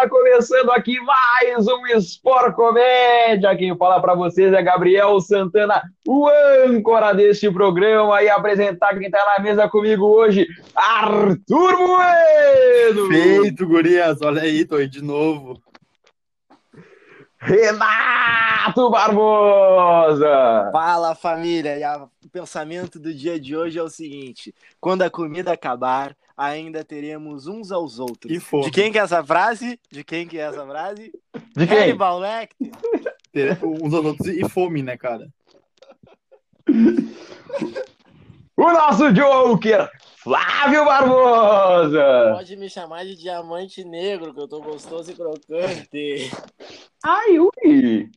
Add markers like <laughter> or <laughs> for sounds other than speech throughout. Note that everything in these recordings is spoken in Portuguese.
galera, começando aqui mais um Sport Comédia. Quem fala para vocês é Gabriel Santana, o âncora deste programa, e apresentar quem tá na mesa comigo hoje, Arthur Bueno. Feito, gurias, olha aí, tô aí de novo. Renato Barbosa! Fala família, e a- o pensamento do dia de hoje é o seguinte: quando a comida acabar, ainda teremos uns aos outros. E. De quem que é essa frase? De quem que é essa frase? De quem? Hannibal Lecter. Ter uns aos outros e fome, né, cara? O nosso Joker, Flávio Barbosa! Pode me chamar de diamante negro, que eu tô gostoso e crocante. Ai, ui!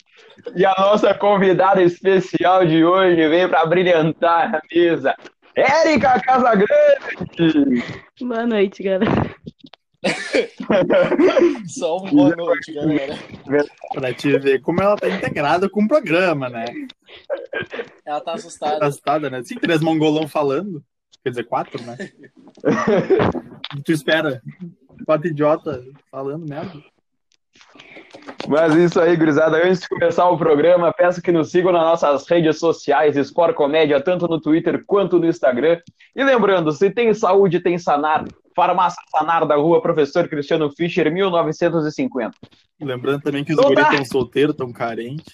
E a nossa convidada especial de hoje vem para brilhantar a mesa, Érica Casagrande! Boa noite, galera. <laughs> Só um boa noite, galera. Pra te ver como ela tá integrada com o programa, né? Ela tá assustada. Tá assustada, né? Sim, três mongolão falando. Quer dizer, quatro, né? tu espera. Quatro idiota falando merda. Mas isso aí, gurizada. Antes de começar o programa, peço que nos sigam nas nossas redes sociais, Sport Comédia, tanto no Twitter quanto no Instagram. E lembrando, se tem saúde, tem Sanar. Farmácia Sanar da rua Professor Cristiano Fischer, 1950. Lembrando também que os Então guris tá. estão solteiros, estão carentes.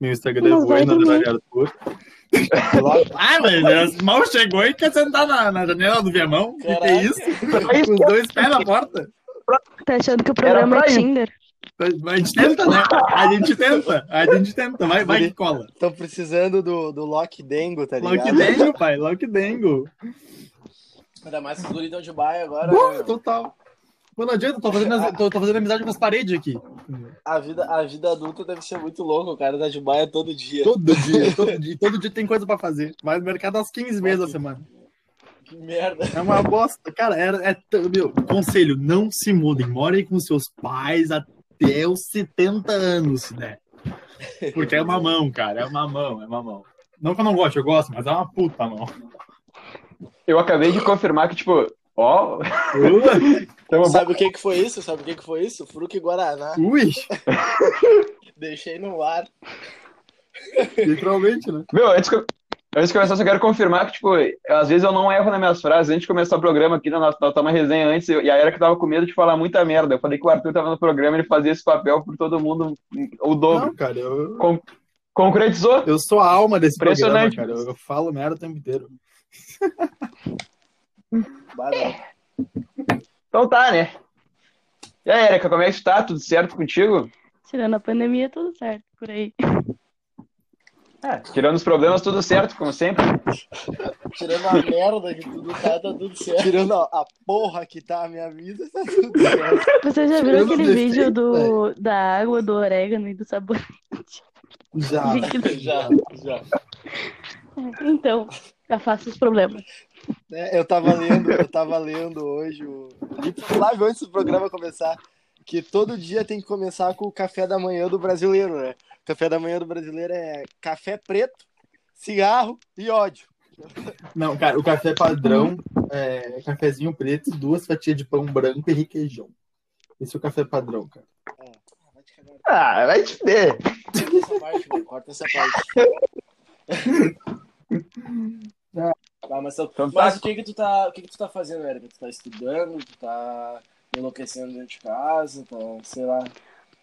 Meu Instagram é Não dormir. Underline Arthur. Ah, mas mal chegou e quer sentar na, na janela do viamão. Que que é Caraca. isso? Com os dois pés na porta. Tá achando que o programa é. Tinder? A gente tenta, né? A gente tenta. A gente tenta. Vai, vai que cola. Tô precisando do, do Lock Dengo, tá ligado? Lock Dengo, pai. Lock Dengo. Ainda mais que os guris de baia agora. Né? total. Pô, não adianta, tô fazendo, tô, tô fazendo amizade com as paredes aqui. A vida, a vida adulta deve ser muito louca, o cara tá de baia todo dia. Todo dia, todo dia, todo dia tem coisa pra fazer. Vai no mercado às 15 vezes a semana. Que merda. É uma bosta. Cara, é, é meu, conselho, não se mudem. Morem com seus pais até os 70 anos, der. Porque é uma mão, cara. É uma mão, é uma mão. Não que eu não goste, eu gosto, mas é uma puta mão. Eu acabei de confirmar que, tipo, ó. tem uma Sabe o que que foi isso? Sabe o que que foi isso? Fruque Guaraná. Ui, <laughs> Deixei no ar. literalmente, né? Meu, antes, que eu- antes de começar, só quero confirmar que, tipo, às vezes eu não erro nas minhas frases. Antes de começar o programa aqui, na nossa, nós tava uma resenha antes, e a Erika tava com medo de falar muita merda. Eu falei que o Arthur tava no programa, ele fazia esse papel por todo mundo, o dobro. Não, cara, eu, Con- concretizou? eu sou a alma desse programa, Impressionante. cara. Eu, eu falo merda o tempo inteiro. Então tá, né? E aí, Erika, como é que tá? Tudo certo contigo? Tirando a pandemia, tudo certo por aí. É, tirando os problemas, tudo certo, como sempre. Tirando a merda que tudo tá, tá tudo certo. Tirando a, a porra que tá a minha vida, tá tudo certo. Você já viu aquele os vídeo do, da água, do orégano e do sabonete? Já. <laughs> Já, já. Então, afasta os problemas. É, eu tava lendo, eu tava lendo hoje o Flávio antes do programa começar, que todo dia tem que começar com o café da manhã do brasileiro, né? O café da manhã do brasileiro é café preto, cigarro e ódio. Não, cara, o café padrão é cafezinho preto, duas fatias de pão branco e requeijão. Esse é o café padrão, cara. Vai te cagar. Ah, vai te fuder. Corta essa parte, mano, corta essa parte. Ah, <laughs> mas, Então tá. mas o que que tu tá, o que que tu tá fazendo, Érica? Tu tá estudando, tu tá enlouquecendo dentro de casa, tá, sei lá,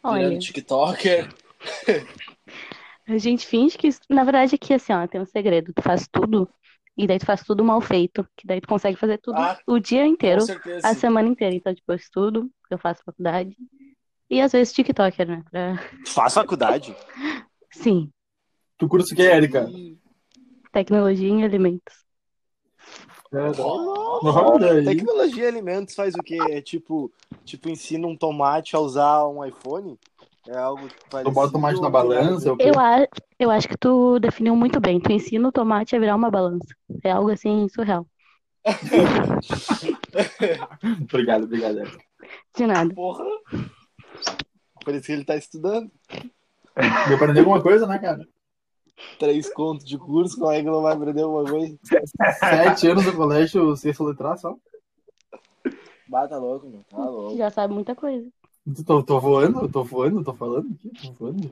Olha, tiktoker. <laughs> a gente finge que. Na verdade, aqui, assim, ó, tem um segredo. Tu faz tudo, e daí tu faz tudo mal feito. Que daí tu consegue fazer tudo Ah, o dia inteiro, Com certeza. a semana inteira. Então, tipo, eu estudo, eu faço faculdade. E às vezes TikToker, né? Pra... Faz faculdade? <laughs> Sim, Tu curso o que, Érica? tecnologia em alimentos. Olha aí. Tecnologia e alimentos faz o quê? É tipo, tipo, ensina um tomate a usar um iPhone? É algo Tu bota o tomate na balança, o quê? Eu, a... eu acho que tu definiu muito bem. Tu ensina o tomate a virar uma balança. É algo assim surreal. <laughs> Obrigado, obrigado. De nada. Porra. Por isso que ele tá estudando. Deu pra aprender alguma coisa, né, cara? Três contos de curso, como é que não vai aprender alguma coisa? Sete anos no colégio, sexta letra só. Bata louco, meu. Tá louco. Já sabe muita coisa. Tô, tô voando, tô voando, tô falando aqui, tô voando.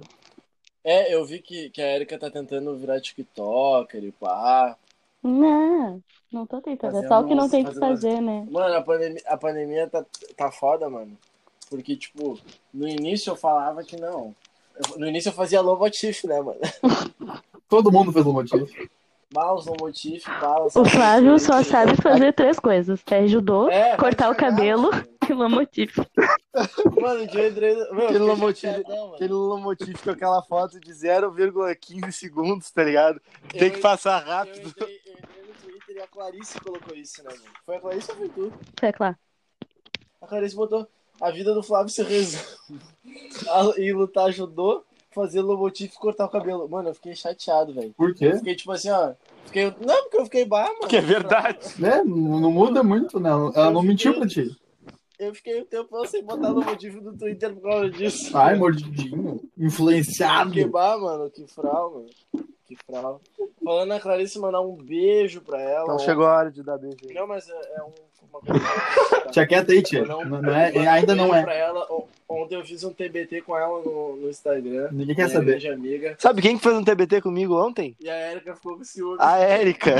É, eu vi que, que a Erika tá tentando virar TikToker e pá. Não, não tô tentando. É Fazendo só o que não tem que fazendo umas- fazer, né? Mano, a pandemia, a pandemia tá, tá foda, mano. Porque, tipo, no início eu falava que não. Eu- no início eu fazia low motif, né, mano? <laughs> Todo mundo fez um motivo. Mouse, low motif. O Flávio só sabe fazer três coisas: é judô, É, cortar o cabelo mano. <laughs> e lomotif. <laughs> Mano, que eu entrei. Meu, Aquele lomotif, chateadão, mano. aquele lomotif com aquela foto de 0,15 segundos, tá ligado? Eu Tem que passar Eu rápido. entrei, eu entrei no Twitter e a Clarice colocou isso, né, mano? Foi a Clarice ou foi tu? É claro. A Clarice botou. A vida do Flávio se resume <laughs> a- em lutar judô, fazer lomotif e cortar o cabelo. Mano, eu fiquei chateado, velho. Por Eu quê? fiquei tipo assim, ó. Fiquei... Não, porque eu fiquei bar, mano. Que é verdade. É, não, não muda muito, né? Ela não mentiu pra ti. Eu fiquei um tempão sem botar lomotif no Twitter por causa disso. Ai, mordidinho. Influenciado. Que bar, mano. Que fral, mano. Que fral. Falando a Clarice, mandar um beijo pra ela. Então chegou a hora de dar beijo aí. Não, mas é, é um, uma <laughs> coisa. Tia quieta aí, tia. Não, não é, ainda não é. Pra ela. Ontem eu fiz um TBT com ela no, no Instagram. Ninguém quer minha saber. amiga. Sabe quem que fez um TBT comigo ontem? E a Erika ficou com ciúme. A Érica.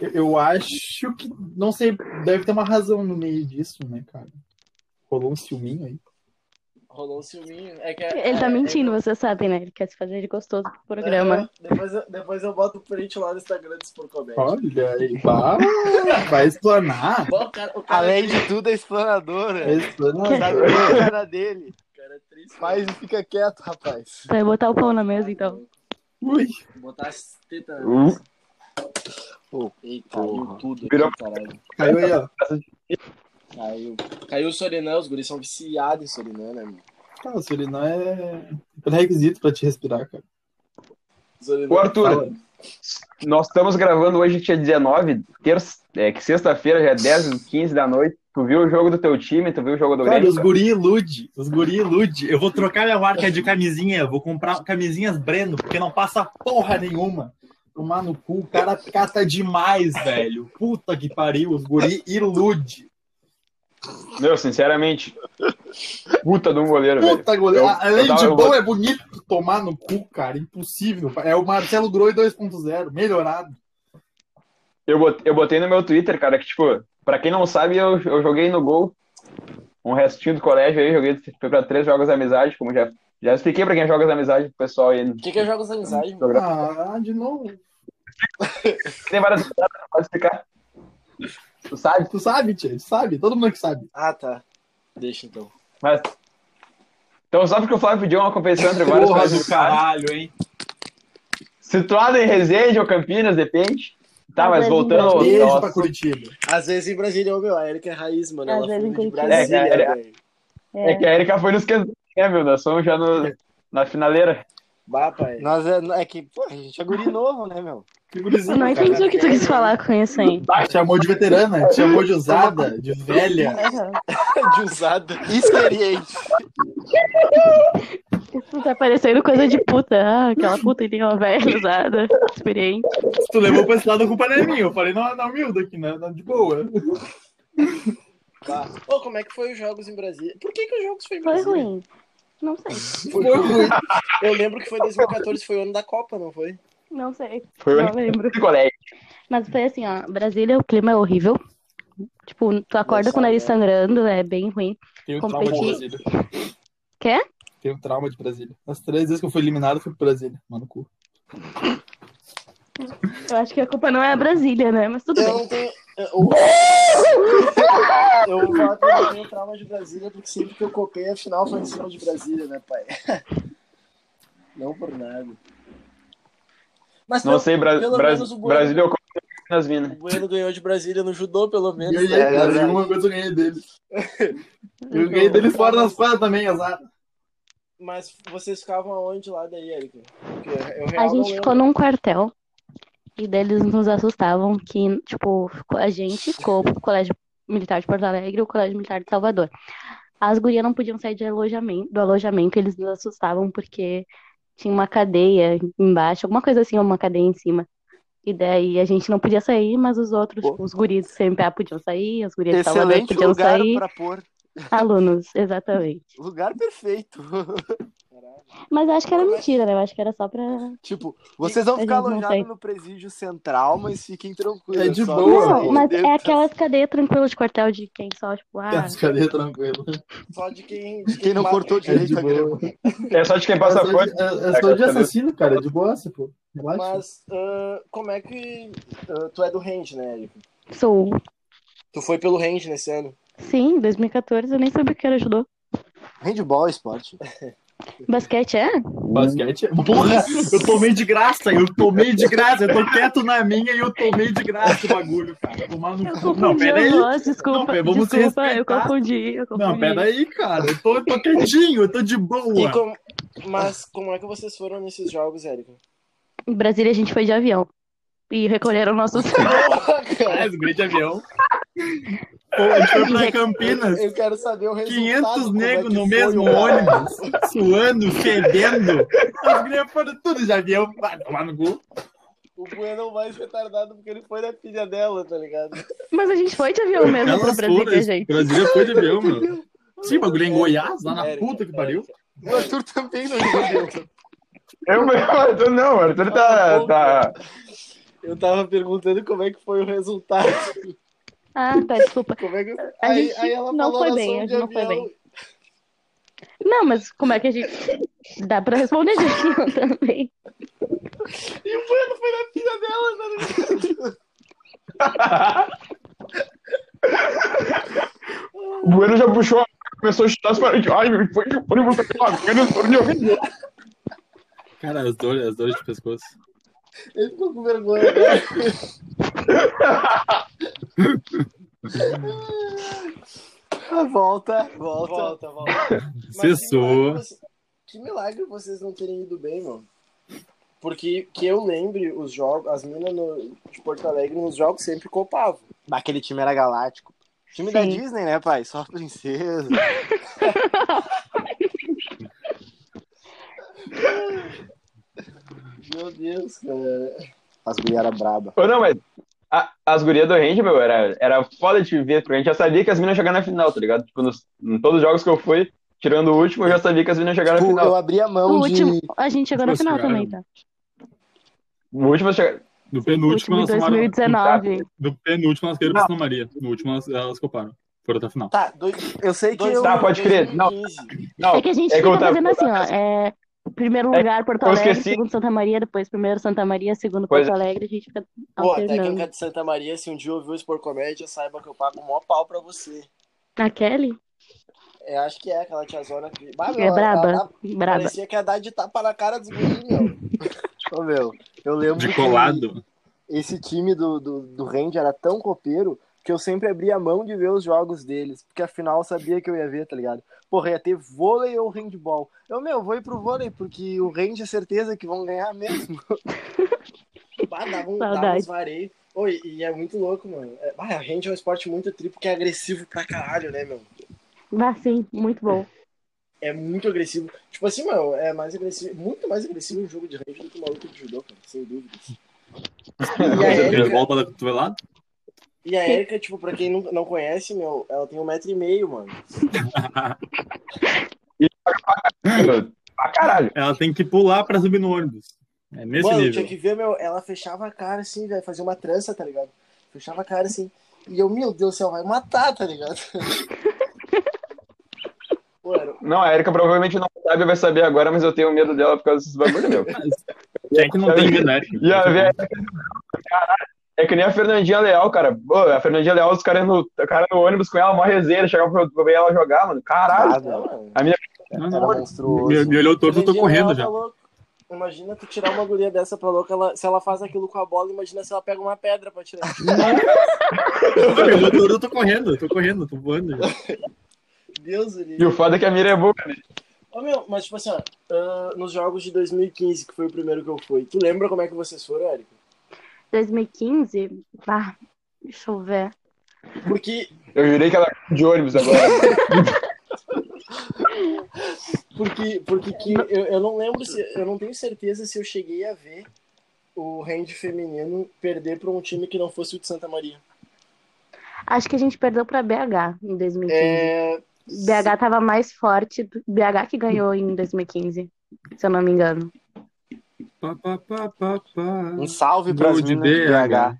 Eu- Eu acho que. Não sei, deve ter uma razão no meio disso, né, cara? Rolou um ciúminho aí. Rolou um ciúminho. É que, Ele tá é- mentindo, você sabe, né? Ele quer se fazer de gostoso pro programa. É, depois, eu, depois eu boto o print lá no Instagram do Sport Comédia. Olha aí, vai, explanar. Bom, cara, o cara, Além de tudo, é explanadora. Vai explanar. Sabe bem a cara dele. o cara é triste. Faz e fica quieto, rapaz. Vai botar o pão na mesa, então. Ui, Botar as tetas. na Uh. mesa. Pô, Ih, caiu porra. tudo. Virou- aqui, caralho. caiu aí, ó. Caiu. Caiu o Sorinã, os guris são viciados em Sorinã, né, mano? Cara, Surinã é pré-requisito pra te respirar, cara. Sorinã. Ô, Arthur, nós estamos gravando hoje, dia 19, terça, é, que sexta-feira, já é 10, 15 da noite. Tu viu o jogo do teu time? Tu viu o jogo do Cara, Grêmio? os guri ilude. Os guri ilude. Eu vou trocar minha marca de camisinha. Vou comprar camisinhas Breno, porque não passa porra nenhuma. Tomar no cu, o cara cata demais, velho. Puta que pariu, os guri ilude. Meu, sinceramente, puta de um goleiro, velho. Puta goleiro. Eu- Além eu tava- de bom, é bonito tomar no cu, cara. Impossível. É o Marcelo Groi 2.0, melhorado. Eu botei, eu botei no meu Twitter, cara, que, tipo, pra quem não sabe, eu, eu joguei no gol um restinho do colégio aí, joguei pra três jogos de amizade, como já, já expliquei pra quem joga de amizade, pro pessoal aí. O que, que é jogos da amizade. Ah, de novo. Tem várias pode explicar. Tu sabe? Tu sabe, tia, tu sabe. Todo mundo que sabe. Ah, tá. Deixa então. Mas. Então, só porque o Flávio pediu uma competição entre vários Porra do caralho, hein? Situado em Resende ou Campinas, depende. Tá, Às mas voltando ao Beijo nosso- pra Curitiba. Às vezes em Brasília, ô meu, a Erika é raiz, mano. Às Ela vezes foi em Curitiba. Brasília, É, é, velho. É que a Erika foi nos que né, meu? Nós somos já no, na finaleira. Bah, pai. Nós é, é que, pô, a gente é guri novo, né, meu? Que Eu gurizinho, não cara. entendi o que tu quis falar com isso aí. Ah, te chamou de veterana, te chamou de usada, de velha. <laughs> De usada. Experiente. Isso tá parecendo coisa de puta. Ah, aquela puta tem uma velha usada, experiente. Se tu levou pra esse lado, a culpa não é minha. Eu falei na, na humilde aqui, na- de boa. Bah. Ô, como é que foi os jogos em Brasília? Por que, que os jogos foi em Foi Brasília? ruim. Não sei. Foi ruim. Eu lembro que foi 2014, foi o ano da Copa, não foi? Não sei. Foi Não lembro. Mas foi assim, ó. Brasília, o clima é horrível. Tipo, tu acorda com o nariz sangrando, é bem ruim. Tenho trauma de Brasília. Quê? Tenho trauma de Brasília. As três vezes que eu fui eliminado, fui pro Brasília. Mano, cu. Eu acho que a culpa não é a Brasília, né? Mas tudo Eu bem. não tenho. Eu, eu vou falar que eu não tenho trauma de Brasília, porque sempre que eu copei, a final foi em cima de Brasília, né, pai? Não por nada. Mas Não pelo- sei, Bra pelo Bra menos o Bueno, Brasília eu nas minas. o Bueno ganhou de Brasília no judô, pelo menos. Né? cara. coisa eu ganhei deles. <laughs> Eu ganhei deles fora das quadras também, azar. Mas vocês ficavam aonde lá daí, Erika? Eu A gente ficou num quartel e deles nos assustavam que, tipo, a gente ficou pro Colégio Militar de Porto Alegre e o Colégio Militar de Salvador. As gurias não podiam sair de alojamento, do alojamento, eles nos assustavam porque tinha uma cadeia embaixo, alguma coisa assim, uma cadeia em cima. E daí a gente não podia sair, mas os outros, Pô. tipo, os guris do CMPA podiam sair, as gurias de Salvador Excelente podiam lugar sair. pra pôr Alunos, exatamente. <laughs> Lugar perfeito. <laughs> Mas eu acho que era mentira, né? Eu acho que era só pra. tipo, vocês vão ficar alojados no presídio central, mas fiquem tranquilos. É de só boa. Não, mas dentro- é aquelas cadeias tranquilas de quartel de quem só, tipo, ah, Cadê tranquilo? Só de quem. De Quem não cortou É de direito boa. grama. É só de quem passa É de- é- é só de assassino, cara. É de boa, pô. Relaxa. Mas ah, como é que. ah, tu é do range, né, Érico? sou. Tu foi pelo range nesse ano. Sim, 2014 eu nem sabia o que era judô. Handball é esporte. <laughs> Basquete é? Basquete. Porra, <laughs> eu tomei de graça, eu tomei de graça. Eu tô quieto na minha e eu tomei de graça o bagulho, cara. Tomar no cu. Não, confundi pera a aí. voz, desculpa. Não, pera, vamos desculpa, eu confundi, eu confundi. Não, pera aí, cara. Eu tô, eu tô quietinho, eu tô de E boa. com- Mas como é que vocês foram nesses jogos, Érico? Em Brasília a gente foi de avião. E recolheram nossos. Ah, esse guri de avião. Pô, a gente foi pra Campinas. Eu quero saber o resultado. 500 como é negros que no mesmo ônibus, suando, fedendo. As gurias foram tudo de avião. Vai tomar no cu. O Bueno é o mais retardado porque ele foi na filha dela, tá ligado? Mas a gente foi de avião mesmo pra Elas Brasília, foram. gente. Brasília foi de avião, meu. <laughs> Sim, bagulho é em Goiás, lá na puta que pariu. O Arthur também não entendeu. Eu, <laughs> o Arthur não, o Arthur tá. tá... Eu tava perguntando como é que foi o resultado. Ah, tá, desculpa. <laughs> Como é que... A aí, gente aí ela não falou foi bem, a de gente não foi bem. Não, mas como é que a gente. Dá pra responder <laughs> de avião também. E o Bueno foi na filha dela, ligado? O Bueno já puxou, a- começou a chutar as paredes. Ai, foi de ônibus pela Vênus, por de avião. Cara, as dores, as dores de pescoço. Ele ficou com vergonha, né? Volta, volta. Volta, volta. <laughs> Que Cessou. Que milagre vocês não terem ido bem, mano. Porque que eu lembre, os jogos, as minas no- de Porto Alegre nos jogos sempre copavam. Aquele time era galáctico. Time da Sim. Disney, né, pai? Só princesa. <laughs> Meu Deus, cara. As gurias eram braba. Ô, não, mas a- as gurias do Range, meu, era, era foda de ver, porque a gente já sabia que as minas jogaram na final, tá ligado? Tipo, nos, em todos os jogos que eu fui, tirando o último, eu já sabia que as minas na Tipo, eu final. abri a mão O de. último, a gente chegou na final cara. também, tá? No último, che- No penúltimo, tomaram. 2019. No penúltimo, elas caíram pra Santa Maria. No último, elas, elas coparam. Foram até a final. Tá, dois, Eu sei que dois, eu. Tá, pode crer. Não. 2015. não, É que a gente é eu fica fazendo assim, ó. É, primeiro É lugar, Porto eu Alegre, segundo Santa Maria, depois primeiro Santa Maria, segundo Pois Porto é. Alegre, a gente fica Pô, a alternando. técnica de Santa Maria, se um dia ouviu o Expor Comédia, saiba que eu pago o maior pau pra você. A Kelly? Eu acho que é aquela tiazona que. Bah, meu, É ela- braba. ela- Braba. Parecia que ia dar de tapa na cara dos guris, meu. <laughs> Ô, meu, eu lembro De que colado. esse time do, do, do Range era tão copeiro que eu sempre abria mão de ver os jogos deles, porque afinal eu sabia que eu ia ver, tá ligado? Porra, ia ter vôlei ou handball. Eu, meu, vou ir pro vôlei, porque o Range é certeza que vão ganhar mesmo. <laughs> Bah, dava, um, dava Saudade. uns e é muito louco, mano. É, bah, a rende é um esporte muito triplo que é agressivo pra caralho, né, meu? Ah, sim, muito bom. É muito agressivo. Tipo assim, mano, é mais agressivo, muito mais agressivo um jogo de range do que uma luta de judô, cara, sem dúvidas. E a Erika, Volta da cotovelada? E a <laughs> Erika, tipo, pra quem não, não conhece, meu, ela tem um metro e meio, mano. pra caralho. Ela tem que pular pra subir no ônibus. É nesse mano, nível. tinha que ver, meu, ela fechava a cara assim, velho, fazia uma trança, tá ligado? Fechava a cara assim. E eu, meu Deus do céu, vai matar, tá ligado? <laughs> Não, a Erika provavelmente não sabe, vai saber agora, mas eu tenho medo dela por causa desses bagulho, meu. Quem <laughs> é que não tem medo, né? E a ver Caralho, é que nem a Fernandinha Leal, cara. Pô, a Fernandinha Leal, os caras no, cara no ônibus com ela, uma resenha, chegava pra, pra ver ela jogar, mano. Caralho. Ah. A minha não. monstruoso. Me, me olhou torto, eu tô correndo já. tá louca. Imagina tu tirar uma guria dessa pra louca, ela, se ela faz aquilo com a bola, imagina se ela pega uma pedra pra tirar. Me olhou torto, eu tô correndo, eu tô correndo, eu tô voando já. Deus, ele. E o foda é que a mira é boa, né? Ô, meu, mas tipo assim, ó, ah, nos jogos de 2015, que foi o primeiro que eu fui, tu lembra como é que vocês foram, Érico? 2015, ah, deixa eu ver. Porque, Eu jurei que ela de ônibus agora. <laughs> porque, porque que eu, eu não lembro se. Eu não tenho certeza se eu cheguei a ver o hand feminino perder pra um time que não fosse o de Santa Maria. Acho que a gente perdeu pra BH em 2015. É, BH tava mais forte. BH que ganhou em 2015, se eu não me engano. Um salve para as de BH.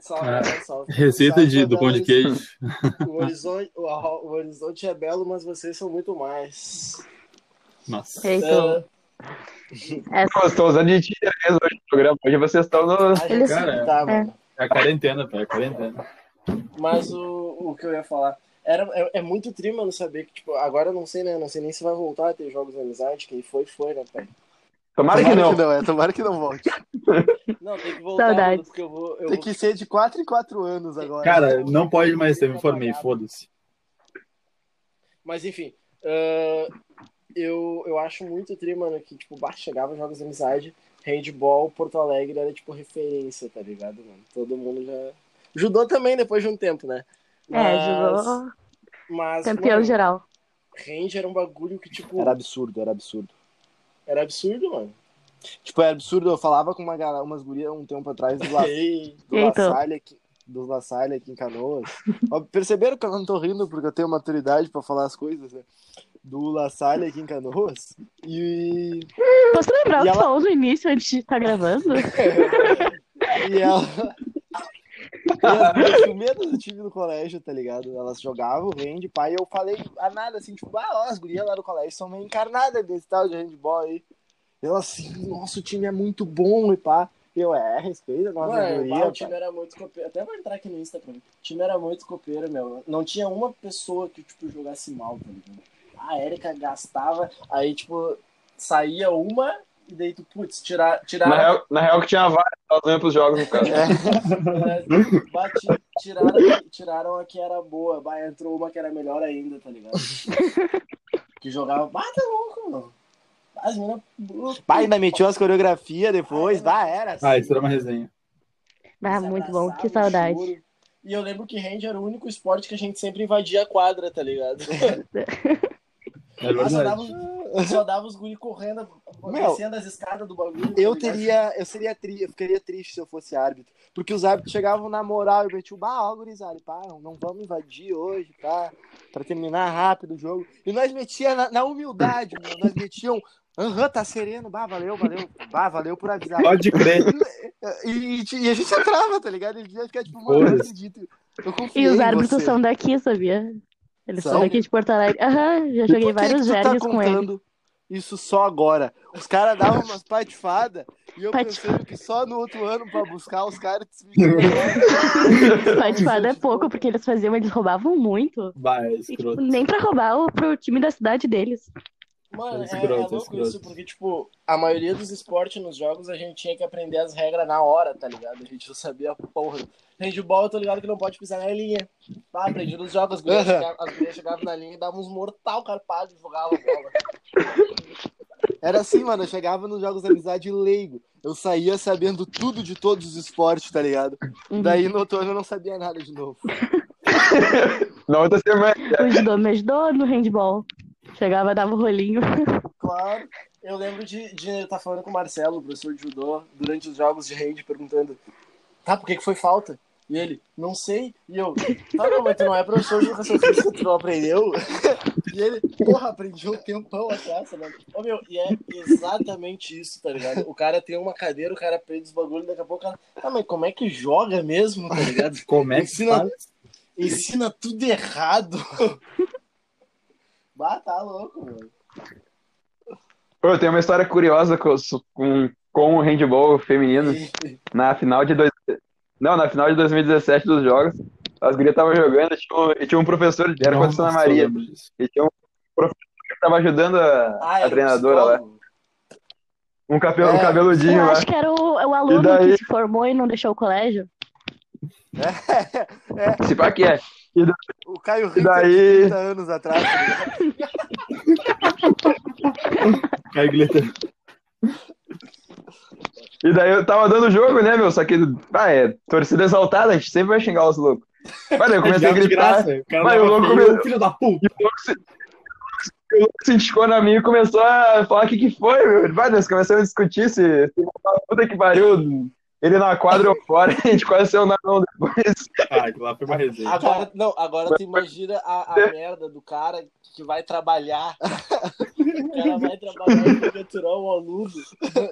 Salve, Ah, salve. Receita Salve de, do pão de queijo. <laughs> O horizonte, o, o horizonte é belo, mas vocês são muito mais. Nossa. Heitor. É, estou usando de Tinder mesmo hoje no programa. Hoje vocês estão no. A gente Eles- sempre tá, é. É a quarentena, pô, é a quarentena. Mas o, o que eu ia falar. Era, é, é muito tri, mano, saber que, tipo, agora eu não sei, né? Não sei nem se vai voltar a ter jogos de amizade. Quem foi, foi, né, pai? Tomara que não. é. Tomara que não volte. <laughs> Não, tem que voltar, Saudades. porque eu vou. Eu Tem vou... que ser de 4 em 4 anos agora. Cara, não pode mais ter, me informei, foda-se. Mas enfim, ah, eu, eu acho muito tri, mano, que, tipo, bah, chegava jogos de amizade, handball, Porto Alegre era, tipo, referência, tá ligado, mano? Todo mundo já. Judô também depois de um tempo, né? é, jogou Mas, campeão mano, geral. Hand era um bagulho que, tipo, Era absurdo, era absurdo. Era absurdo, mano. Tipo, era absurdo. Eu falava com uma galera, umas gurias um tempo atrás do, <laughs> La, do. La Salle aqui, do La Salle aqui em Canoas. Ó, Perceberam que eu não tô rindo porque eu tenho maturidade pra falar as coisas, né? Do La Salle aqui em Canoas. E, Posso lembrar E o que ela- falou no início antes de estar gravando? <laughs> e ela. As gurias <laughs> tinham medo do time do colégio, tá ligado? Elas jogavam hand, pai, e eu falei a nada, assim, tipo, ah, ó, as gurias lá do colégio são meio encarnadas desse tal de handball aí. E ela assim, nossa, o time é muito bom e pá. Eu, é, respeita a nossa Mano, o time era muito copeiro. Até vou entrar aqui no Insta pra mim. O time era muito copeiro, meu. Não tinha uma pessoa que, tipo, jogasse mal, tá ligado? A Erika gastava, aí, tipo, saía uma e daí tu, putz, tirar, Na tiraram, real, na real que tinha vários, elas iam pros jogos no caso. <laughs> bati, tiraram, tiraram a que era boa, bah, entrou uma que era melhor ainda, tá ligado? <laughs> que jogava, bah, tá louco, mano. As meninas. Pai, ainda metiu as coreografias depois, bah, era assim. Ah, isso era uma resenha. Ah, se muito bom, que saudade. choro. E eu lembro que hand era o único esporte que a gente sempre invadia a quadra, tá ligado? <laughs> É Ah, só, dava, verdade. Só dava os guri correndo, descendo as escadas do bagulho. Eu tá ligado? teria, eu seria tri, eu ficaria triste se eu fosse árbitro. Porque os árbitros chegavam na moral e metiam, bah, ó, gurizada, pá, não, vamos invadir hoje, pá, pra terminar rápido o jogo. E nós metia na, na humildade, meu, nós metiam, aham, tá sereno, bah, valeu, valeu, bah, valeu por avisar. Pode crer. <laughs> E, e- e a gente entrava, tá ligado? Ele ia ficar tipo, mano, não acredito. Eu E os árbitros são daqui, sabia? Eles são São? daqui de Porto Alegre. Aham, já joguei vários que tu tá jergues com ele. isso só agora? Os caras davam <laughs> umas patifadas e eu Patifada. pensando que só no outro ano pra buscar os caras <laughs> Patifada é pouco, porque eles faziam, eles roubavam muito. Bah, é E, tipo, nem pra roubar o, pro time da cidade deles. Mano, é, Escroto, é louco escroto. isso, porque, tipo, a maioria dos esportes nos jogos a gente tinha que aprender as regras na hora, tá ligado? A gente não sabia a porra. Handball, eu tô ligado que não pode pisar na linha. Ah, aprendi nos jogos, as gurias <laughs> chegavam, as gurias chegavam na linha e davam uns mortal carpado e jogavam a bola. Era assim, mano. Eu chegava nos jogos da amizade leigo. Eu saía sabendo tudo de todos os esportes, tá ligado? Uhum. Daí no outro ano eu não sabia nada de novo. Na outra semana. O judô me ajudou no handball. Chegava, dava o rolinho. <laughs> Claro. Eu lembro de, de estar falando com o Marcelo, o professor de judô, durante os jogos de hand, perguntando: tá, por que, que foi falta? E ele, não sei. E eu, tá, não, mas tu não é professor de educação física, tu não aprendeu? <laughs> E ele, porra, aprendi um tempão atrás, mano. Ô, meu, e é exatamente isso, tá ligado? O cara tem uma cadeira, o cara aprende os bagulhos, daqui a pouco o cara, ah, mas como é que joga mesmo, tá ligado? Como é que Ensina- faz? Ensina tudo errado. Bah, tá louco, mano. Pô, eu tenho uma história curiosa com, com, com o handball feminino. <laughs> Na final de dois... Não, na final de 2017 dos jogos, as gurias estavam jogando e tinha, um, e tinha um professor, era com a Santa Maria, e tinha um professor que estava ajudando a, Ah, a um treinadora lá. Um, cabelo, um É, cabeludinho Eu lá. acho que era o, o aluno daí? que se formou e não deixou o colégio. <laughs> Se pá que é. O Caio daí? de 30 anos atrás? <laughs> Caio Glitter. E daí eu tava dando jogo, né, meu? Só que, ah, é, torcida exaltada, a gente sempre vai xingar os loucos. Mas daí eu comecei a gritar. graça. O dava o louco mesmo. filho da puta. E o louco se, o louco se esticou na minha e começou a falar o que que foi, meu. Vai, nós começamos a discutir se, se puta que pariu. Ele na quadra ou fora, <laughs> a gente quase saiu na mão depois. Ah, lá foi uma resenha. Agora, não, agora tu imagina a, a merda do cara que vai trabalhar. <laughs> O cara vai trabalhar e vai aturar um aluno,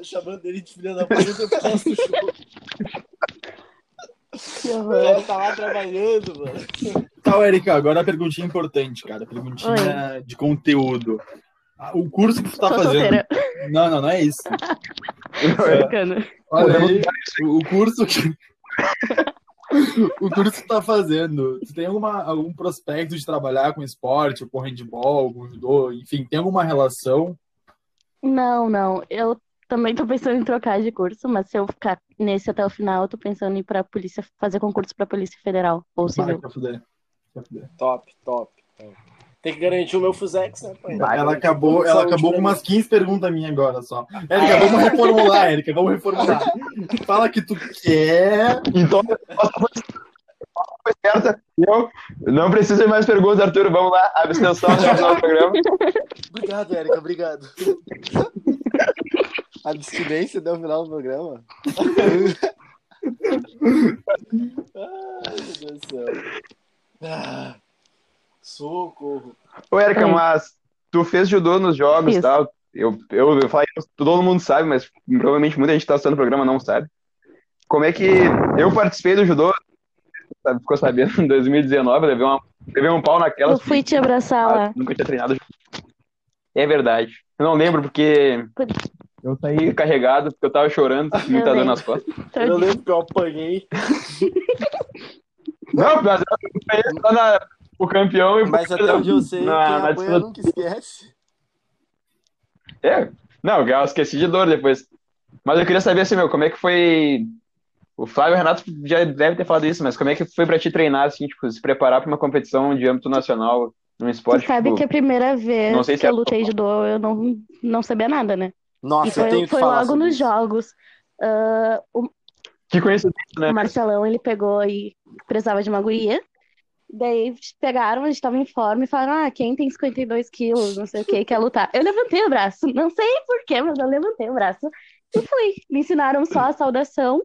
chamando ele de filha da puta por causa do show. O cara tá lá trabalhando, mano. Tá, Erika, agora a perguntinha importante, cara. Perguntinha de conteúdo. Ah, O curso que tu tá Tô fazendo. solteira. Não, não, não é isso. Brincando. Olha aí, o curso que. <laughs> O curso que tu tá fazendo, tu tem alguma, algum prospecto de trabalhar com esporte, com handball, com judô, enfim, tem alguma relação? Não, não. Eu também tô pensando em trocar de curso, mas se eu ficar nesse até o final, eu tô pensando em ir pra polícia, fazer concurso pra Polícia Federal ou Vai, civil. pra fuder. Pra fuder. Top, top. top. Tem que garantir o meu Fusex, né, pai? Ela acabou, ela acabou com umas 15 perguntas minhas agora só. Érica, vamos reformular, Érica, vamos reformular. Fala que tu quer. Então, a resposta foi certa. Eu não preciso de mais perguntas, Arthur. Vamos lá, abstenção até o final do programa. Obrigado, Érica, obrigado. Abstinência até o final do programa. Ai, meu Deus do céu. Ah, socorro. Ô, Erika, mas tu fez judô nos jogos e tal. Eu, eu, eu falei, todo mundo sabe, mas provavelmente muita gente que tá assistindo o programa não sabe. Como é que eu participei do judô? sabe, Ficou sabendo em 2019, levei, uma, levei um pau naquela. Eu fui te abraçar lá. Nunca tinha treinado. É verdade. Eu não lembro porque eu saí carregado, porque eu tava chorando, muita dor lembro. nas costas. Então, Eu lembro que eu apanhei. Não, mas eu fui só na, o campeão e Mas até onde eu sei, na, quem na apanha disputa- nunca esquece. É, não, eu esqueci de dor depois. Mas eu queria saber assim, meu, como é que foi. O Flávio Renato já deve ter falado isso, mas como é que foi pra te treinar, assim, tipo, se preparar pra uma competição de âmbito nacional num Tu esporte, sabe tipo, que a primeira vez não sei se que é- eu lutei judô, eu não, não sabia nada, né? Nossa, E foi, eu tenho que foi falar logo sobre nos isso. jogos. Ah, o que coincidência, né? O Marcelão, ele pegou e precisava de uma guria. Daí pegaram, a gente tava em forma e falaram: Ah, quem tem 52 quilos, não sei o que, quer lutar. Eu levantei o braço, não sei porquê, mas eu levantei o braço e fui. Me ensinaram só a saudação,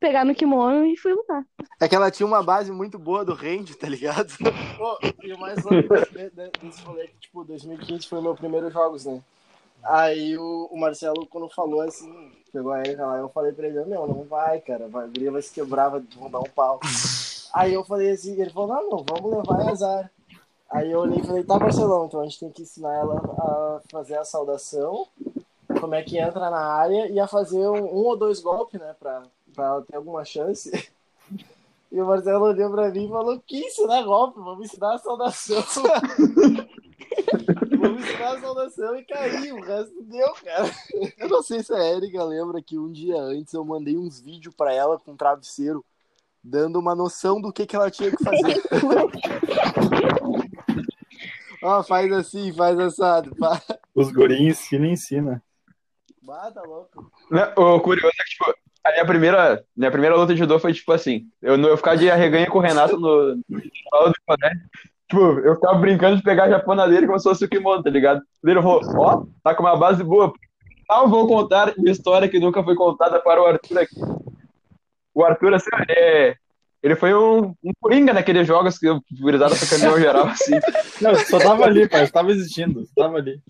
pegar no kimono e fui lutar. É que ela tinha uma base muito boa do range, tá ligado? <laughs> Pô, e o mais louco de- de- desse rolê é que, tipo, 2015 foi o meu primeiro jogos, né? Aí o, o Marcelo, quando falou assim, pegou a Erika lá, eu falei pra ele, meu, não vai, cara, vai, a guria vai se quebrar, vai vão dar um pau. <laughs> Aí eu falei assim, ele falou, não, não, vamos levar azar. Aí eu olhei e falei, tá, Marcelão, então a gente tem que ensinar ela a fazer a saudação, como é que entra na área e a fazer um, um ou dois golpes, né, pra, pra ela ter alguma chance. E o Marcelo olhou pra mim e falou: Que ensinar golpe? Vamos ensinar a saudação. <laughs> Vamos ensinar a saudação e cair. O resto deu, cara. Eu não sei se a Erika lembra que um dia antes eu mandei uns vídeos pra ela com travesseiro, dando uma noção do que, que ela tinha que fazer. <laughs> Ó, faz assim, faz assado. pá. Os gurinhos ensina e ensina. Bah, tá louco. O curioso é que, tipo, a minha primeira, minha primeira luta de judô foi, tipo, assim, eu, eu ficava de arreganha com o Renato no, no aula do colégio. Tipo, eu ficava brincando de pegar a japona dele como se fosse o kimono, tá ligado? Ele falou, ó, tá com uma base boa. Não vou contar uma história que nunca foi contada para o Arthur aqui. O Arthur, assim, é, ele foi um, um coringa naqueles jogos que o gurizada foi campeão geral, assim. <laughs> Não, só tava ali, pai, tava existindo, só tava ali.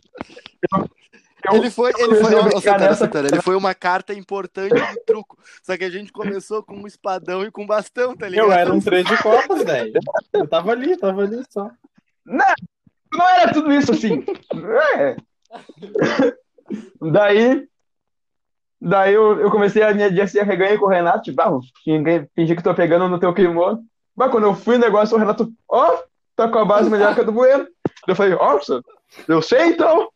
Eu- Ele foi, ele foi, Santana, nessa- Santana, ele foi uma carta importante do truco. Só que a gente começou com um espadão e com bastão, tá ligado? Eu era um três de copas, velho. Eu tava ali, tava ali só. não era tudo isso assim. É. Daí, daí eu, eu comecei a me a se arreganhar com o Renato, tipo, ah, fingi fingi que tô pegando no teu kimono. Mas quando eu fui no negócio, o Renato, ó, tá com a base melhor que a do Bueno. Eu falei, nossa, eu sei então.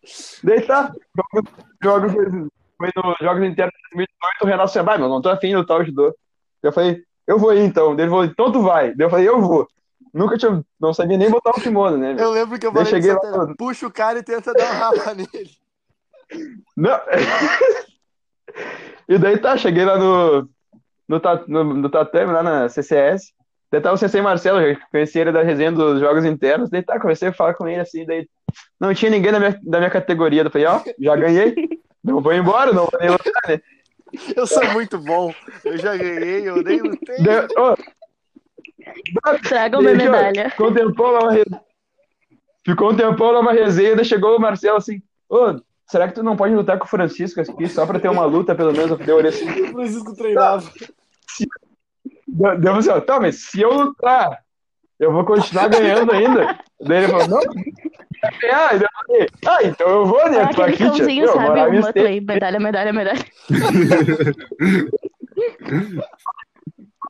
Tá, jogos, jogos, no Jogos Internos de 2018, o Renato disse, vai, meu, não tô afim de lutar o judô. Eu falei, eu vou ir então. Ele falou, então tu vai. Eu falei, eu vou. Nunca tinha, não sabia nem botar o kimono, né? meu? Eu lembro que eu Daí falei cheguei lá no- puxa o cara e tenta dar um rapa <laughs> nele. Não. <laughs> E daí tá, cheguei lá no, no, no, no tatame, lá na CCS. Daí tava o Sensei Marcelo, já conheci ele da resenha dos jogos internos. Daí tá, comecei a falar com ele assim, daí não tinha ninguém da minha, da minha categoria. Daí eu falei, ó, já ganhei, não vou embora, não vou nem lutar, né? Eu sou muito bom. Eu já ganhei, eu nem lutei. Deu- ô, Traga uma medalha. Ficou um tempão lá uma resenha. Ficou um tempão lá uma resenha, daí chegou o Marcelo assim, ô, será que tu não pode lutar com o Francisco aqui, só pra ter uma luta, pelo menos? Eu olhei assim, O <laughs> Francisco treinava. deu deu assim, ó, tá, mas se eu lutar, eu vou continuar ganhando ainda? Daí ele falou, não, ganhar. Eu falei, ah, então eu vou, né? Ah, aquele aqui, cãozinho, sabe? O me Muttley. Medalha, medalha, medalha. <laughs>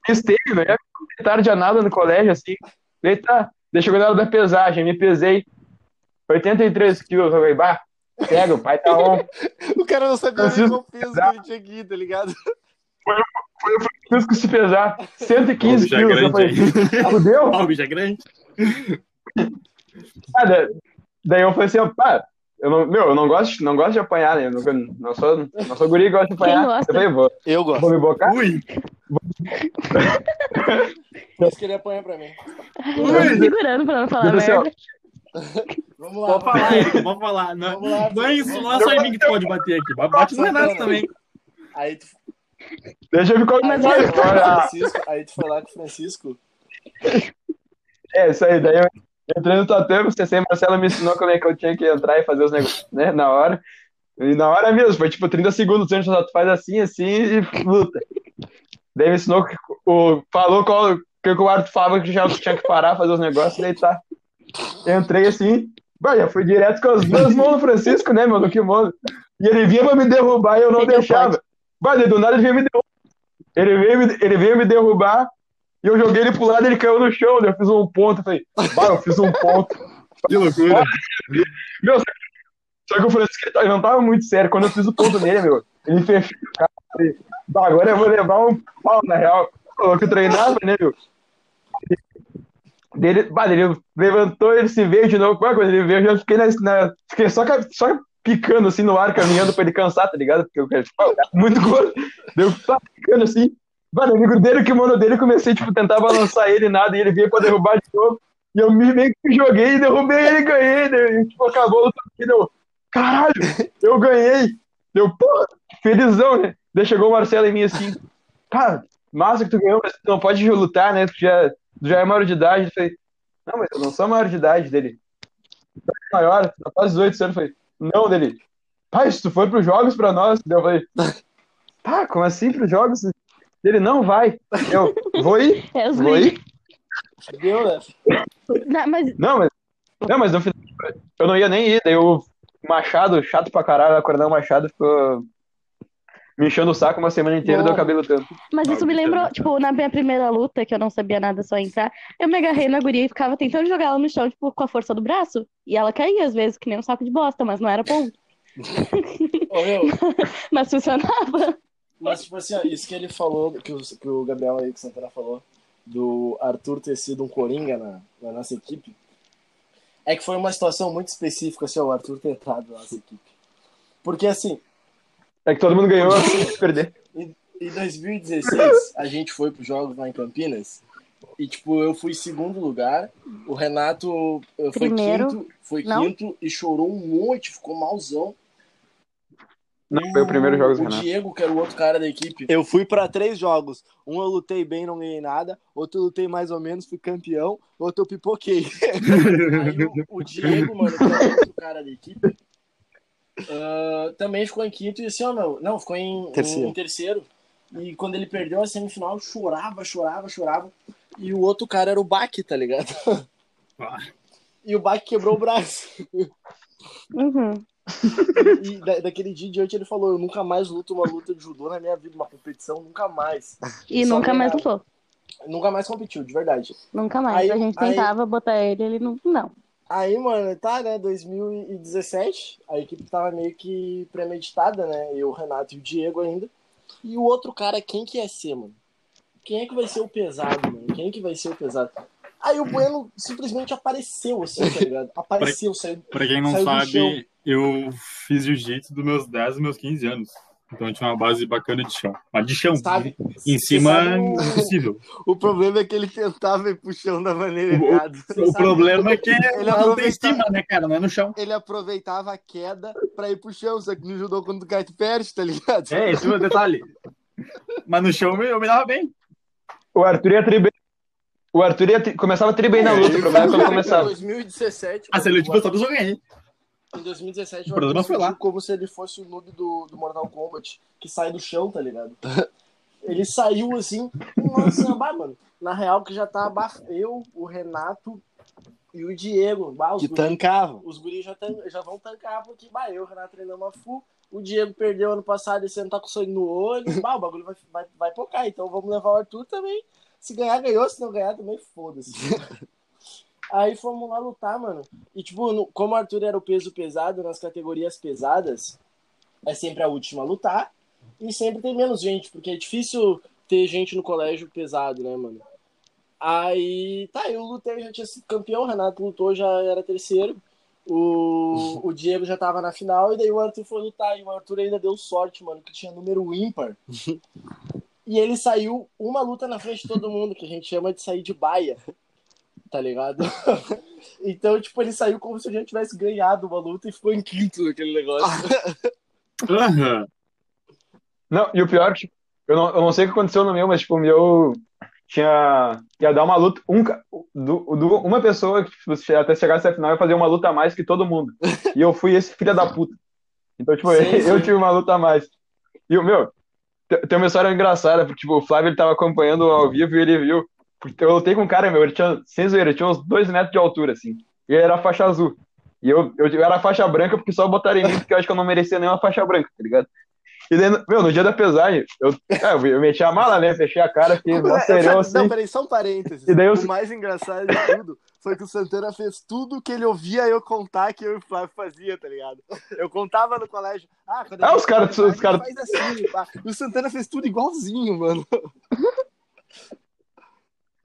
esteve, né? Tarde a nada no colégio, assim. Daí tá, chegou na hora da pesagem, me pesei 83 quilos, eu falei, bah, pega, o pai tá on. <laughs> O cara não sabia nem Francisco- qual peso que ele tinha que ir, tá ligado? Francisco se pesar 115 Bicho é quilos, eu falei, grande. <laughs> fudeu? Ó, o bicho é grande. Ah, da- daí eu falei assim, ó, pá, eu não, meu, eu não gosto, não gosto de apanhar, né? Eu não, não sou, não sou guri que gosta de apanhar. gosta? Eu falei, vou, Eu vou gosto. me bocar? Ui, Por isso que ele apanha pra mim. Tô me segurando pra não falar do céu. Vamos lá. pode falar, pode falar. Não, Vamos lá. não é isso, não é só em mim que tu pode bater aqui. Bate no Renato também. Aí tu, Deixa eu ficar Mas com eu- Francisco, aí tu foi lá com o Francisco. É, isso aí, daí eu entrei no tatame, o CC Marcelo me ensinou como é que eu tinha que entrar e fazer os negócios, né, na hora. E na hora mesmo, foi tipo 30 segundos antes, tu faz assim, assim e luta. Daí me ensinou, que o, falou qual, que o Arthur falava que já tinha que parar, fazer os negócios, daí tá. Eu entrei assim, já fui direto com as duas mãos no Francisco, né, meu, no kimono. E ele vinha pra me derrubar e eu não não deixava. Daí do nada ele veio me derrubar. Ele veio, me- ele veio me derrubar e eu joguei ele pro lado ele caiu no chão. Daí eu fiz um ponto. Eu falei, bah, eu fiz um ponto. Que loucura. Meu, só que o Francisco ele não tava muito sério. Quando eu fiz o ponto nele, meu, ele fechou o cara. eu falei, agora eu vou levar um pau, na real. Falou que eu treinava, né, meu? Dele, bah, ele levantou, ele se veio de novo. Quando ele veio, eu já fiquei, na, na- fiquei só, só picando assim no ar, caminhando pra ele cansar, tá ligado? Porque eu quero, tipo, ah, muito gordo. Deu picando assim. Mano, eu me grudei no kimono dele e comecei, tipo, tentar balançar ele nada, e ele veio pra derrubar de novo. E eu me meio que joguei derrubei ele ganhei. Né? E, tipo, acabou a luta aqui, deu. Caralho, eu ganhei. Deu, porra, felizão, né? Daí chegou o Marcelo em mim assim, cara, massa que tu ganhou, mas tu não pode lutar, né? Tu já, já é maior de idade. Eu falei, não, mas eu não sou maior de idade dele. Maior, tu faz 18 anos. Eu falei, não, dele. Pai, se tu for pros jogos pra nós, eu falei, pá, como assim pros jogos? Ele não vai. Eu vou ir, <laughs> É vou ir. Deu, né? Não, mas Não, mas, não, mas no final eu não ia nem ir. Daí o Machado, chato pra caralho, acordar o Machado ficou me enchendo o saco uma semana inteira, deu cabelo tanto. Mas isso me lembrou, tipo, na minha primeira luta, que eu não sabia nada, só entrar, eu me agarrei na guria e ficava tentando jogar ela no chão, tipo, com a força do braço. E ela caía, às vezes, que nem um saco de bosta, mas não era ponto. <laughs> <laughs> Mas funcionava. mas tipo assim, ó, isso que ele falou, que o, que o Gabriel aí, que o Santana falou, do Arthur ter sido um coringa na, na nossa equipe, é que foi uma situação muito específica, assim, ó, o Arthur ter entrado na nossa equipe. Porque, assim, É que todo mundo ganhou, <laughs> perder. em 2016, a gente foi pros jogos lá em Campinas, e, tipo, eu fui segundo lugar, o Renato eh, foi Primeiro. quinto, foi Não? quinto e chorou um monte, ficou malzão. Não, foi o primeiro jogo do O Renato. Diego, que era o outro cara da equipe, Eu fui pra três jogos. Um eu lutei bem, não ganhei nada. Outro eu lutei mais ou menos, fui campeão. Outro eu pipoquei. <laughs> Aí o, o Diego, mano, que era outro cara da equipe, ah, também ficou em quinto e assim, ó, meu, não, ficou em Terceiro. em terceiro. E quando ele perdeu a semifinal, chorava, chorava, chorava. E o outro cara era o Bach, tá ligado? Ah. <laughs> E o Bach quebrou o braço. Uhum. E da- daquele dia em diante ele falou: Eu nunca mais luto uma luta de judô na minha vida, uma competição, nunca mais. <laughs> E Só nunca mais lutou. Nunca mais competiu, de verdade. Nunca mais. Aí- a gente aí- tentava botar ele, ele não. Não. Aí, mano, tá, né? 2017, a equipe tava meio que premeditada, né? Eu, o Renato e o Diego ainda. E o outro cara, quem que ia ser, mano? Quem é que vai ser o pesado, mano? Quem é que vai ser o pesado? Aí o Bueno simplesmente apareceu, assim, tá ligado? Apareceu, saiu. Pra quem não sabe, eu fiz jiu-jitsu dos meus 10 aos meus 15 anos. Então a gente tinha uma base bacana de chão. Mas de chão. Sabe? Em cima, sabe o- impossível. O problema é que ele tentava ir pro chão da maneira O- errada. O problema é que Ele não tem em aproveitava- cima, né, cara? Não é no chão. Ele aproveitava a queda pra ir pro chão, só que no judô quando cai tu perde, tá ligado? É, esse é o detalhe. Mas no chão eu me dava bem. O Arthur ia tri bem. O Arthur ia tri... começava tri bem na luta, o problema é quando Em começava. 2017. A seletiva o só eu ganhei. Em 2017, O problema foi lá. como se ele fosse o noob do, do Mortal Kombat, que sai do chão, tá ligado? <laughs> Ele saiu assim, nossa, <laughs> bah, mano. Na real, que já tá eu, o Renato e o Diego. Bah, os Que guri- tancava. os guris já, tan- já vão tancar, porque, bah, eu, o Renato treinamos a full. O Diego perdeu ano passado e você não tá com sangue no olho. Bah, o bagulho vai, vai, vai pocar. Então vamos levar o Arthur também. Se ganhar, ganhou. Se não ganhar, também foda-se. <laughs> Aí fomos lá lutar, mano. E, tipo, no- como o Arthur era o peso pesado, nas categorias pesadas, é sempre a última a lutar. E sempre tem menos gente, porque é difícil ter gente no colégio pesado, né, mano? Aí, tá, eu lutei, já tinha sido campeão, o Renato lutou, já era terceiro. O, <laughs> o Diego já tava na final, e daí o Arthur foi lutar. E o Arthur ainda deu sorte, mano, que tinha número ímpar. <laughs> E ele saiu uma luta na frente de todo mundo, que a gente chama de sair de baia. Tá ligado? <laughs> Então, tipo, ele saiu como se a gente tivesse ganhado uma luta e ficou em quinto naquele negócio. <laughs> Aham. Não, e o pior, tipo, eu não, eu não sei o que aconteceu no meu, mas tipo, o meu tinha. ia dar uma luta. Um, do, do- uma pessoa que tipo, até chegasse à final ia fazer uma luta a mais que todo mundo. E eu fui esse filho da puta. Então, tipo, Sim, <laughs> eu sim. tive uma luta a mais. E o meu, te- tem uma história engraçada, porque tipo, o Flávio ele tava acompanhando ao vivo e ele viu. Porque eu lutei com um cara, meu, ele tinha, sem zoeira, ele tinha uns dois metros de altura, assim. E ele era faixa azul. E eu, eu, eu era faixa branca porque só botaram em mim, porque eu acho que eu não merecia nenhuma faixa branca, tá ligado? E daí, meu, no dia da pesagem, eu, é, eu, eu meti a mala, né? Fechei a cara, fiquei mó É, serião, sabe- assim. Não, peraí, só um parênteses. E daí eu- O mais engraçado de tudo foi que o Santana fez tudo que ele ouvia eu contar que eu e o Flávio fazia, tá ligado? Eu contava no colégio. Ah, quando Ah, os caras- faz assim. o Santana fez tudo igualzinho, mano.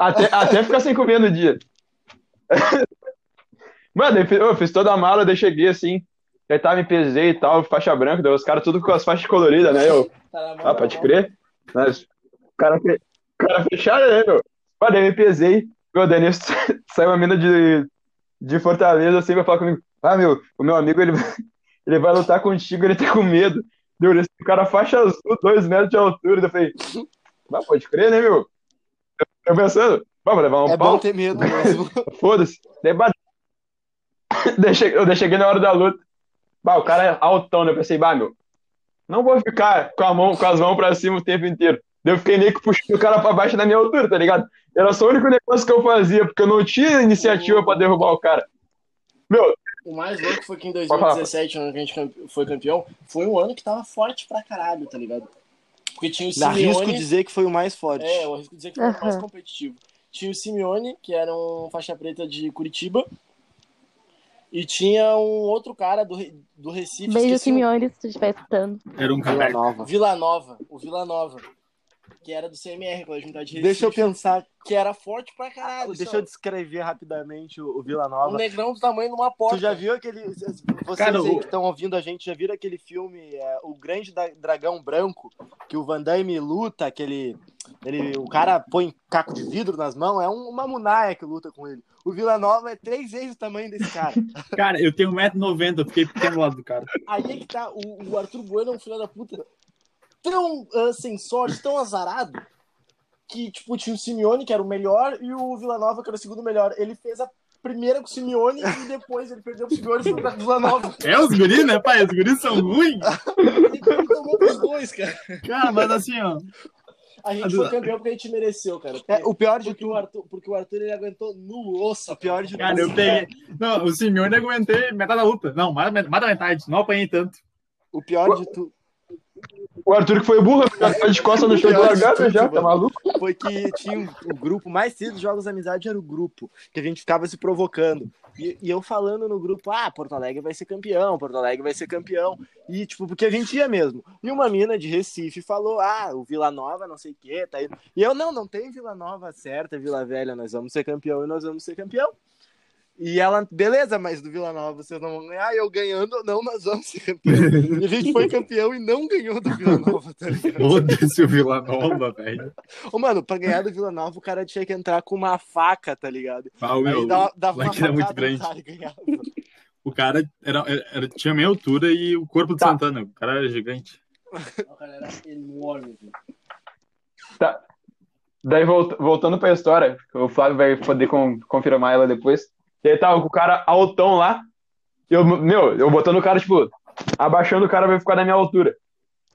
Até, até ficar sem comer no dia. <laughs> Mano, eu fiz, eu fiz toda a mala, daí cheguei assim, aí tava, me pesei e tal, faixa branca, daí os caras tudo com as faixas coloridas, né? Eu, Tá ah, pode crer. Mas, o cara, cara fechado, né, meu? Mano, daí me pesei, meu, daí nisso <laughs> saiu uma mina de, de Fortaleza assim, vai falar comigo, ah, meu, o meu amigo, ele, <laughs> ele vai lutar contigo, ele tá com medo. Deu esse cara faixa azul, dois metros de altura, eu falei, ah, pode crer, né, meu? Eu pensando, vamos levar um É pau? bom ter medo mesmo. <laughs> Foda-se. Eu cheguei na hora da luta. Bah, o cara é altão, né? Eu pensei, bah, meu, não vou ficar com, a mão, com as mãos pra cima o tempo inteiro. Eu fiquei meio que puxando o cara pra baixo da minha altura, tá ligado? Era só o único negócio que eu fazia, porque eu não tinha iniciativa pra derrubar o cara. Meu, O mais louco foi que em Pode falar. 2017, ano que a gente foi campeão, foi um ano que tava forte pra caralho, tá ligado? Porque tinha o Arrisco Simeone... dizer que foi o mais forte. É, eu arrisco dizer que foi o mais competitivo. Tinha o Simeone, que era um faixa preta de Curitiba. E tinha um outro cara do, do Recife. Beijo, Simeone, se tu estiver escutando. Era um Vila caverna. Nova. Vila Nova. O Vila Nova. Que era do CMR, Colégio Militar de Recife. Deixa eu pensar. Que era forte pra caralho. Deixa só. eu descrever rapidamente o, o Vila Um Nova. negrão do tamanho de uma porta. Tu já viu aquele. Vocês Cara, aí o- que estão ouvindo a gente já viram aquele filme é, O Grande Dragão Branco? Que o Van Damme luta, aquele. Ele, o cara põe caco de vidro nas mãos, é um- uma munaia que luta com ele. O Vila Nova é três vezes o tamanho desse cara. <laughs> Cara, eu tenho 1,90m, eu fiquei pequeno do lado do cara. Aí é que tá. O, o Arthur Bueno é um filho da puta tão sem sorte, tão azarado. Que, tipo, tinha o Simeone, que era o melhor, e o Vila Nova, que era o segundo melhor. Ele fez a primeira com o Simeone e depois ele perdeu pro Simeone e foi pra Vila Nova. É, os guris, né, pai? Os guris são ruins. Ele tomou pros dois, cara. Cara, mas assim, ó. A gente foi campeão porque a gente mereceu, cara. É, o pior de Porque o tudo. Arthur, porque o Arthur ele aguentou no osso. O pior de Cara, eu peguei. Não, o Simeone eu aguentei metade da luta. Não, mais, mais da metade. Não apanhei tanto. O pior de tudo o Arthur que foi burro, <laughs> ficou de costas no chão de tudo, já, tá maluco? foi que tinha um- o grupo mais cedo Jogos da Amizade era o grupo, que a gente ficava se provocando. E, e eu falando no grupo, ah, Porto Alegre vai ser campeão, Porto Alegre vai ser campeão. E, tipo, porque a gente ia mesmo. E uma mina de Recife falou, ah, o Vila Nova, não sei o quê, tá aí. E eu, não, não tem Vila Nova certa, Vila Velha, nós vamos ser campeão e nós vamos ser campeão. E ela, beleza, mas do Vila Nova vocês não vão ganhar. Eu ganhando, não, nós vamos ser campeão. E a gente foi campeão e não ganhou do Vila Nova, tá ligado? Foda-se o Vila Nova, velho. Ô, mano, pra ganhar do Vila Nova, o cara tinha que entrar com uma faca, tá ligado? Ah, meu, Aí dava, dava lá uma que era muito grande. cara ganhava. O cara era, era- tinha meia altura e o corpo de Tá. Santana. O cara era gigante. O cara era enorme, velho. Tá. Daí, volt- voltando pra história, o Flávio vai poder con- confirmar ela depois. E aí tava com o cara altão lá. Eu, meu, eu botando o cara, tipo, abaixando o cara vai ficar na minha altura.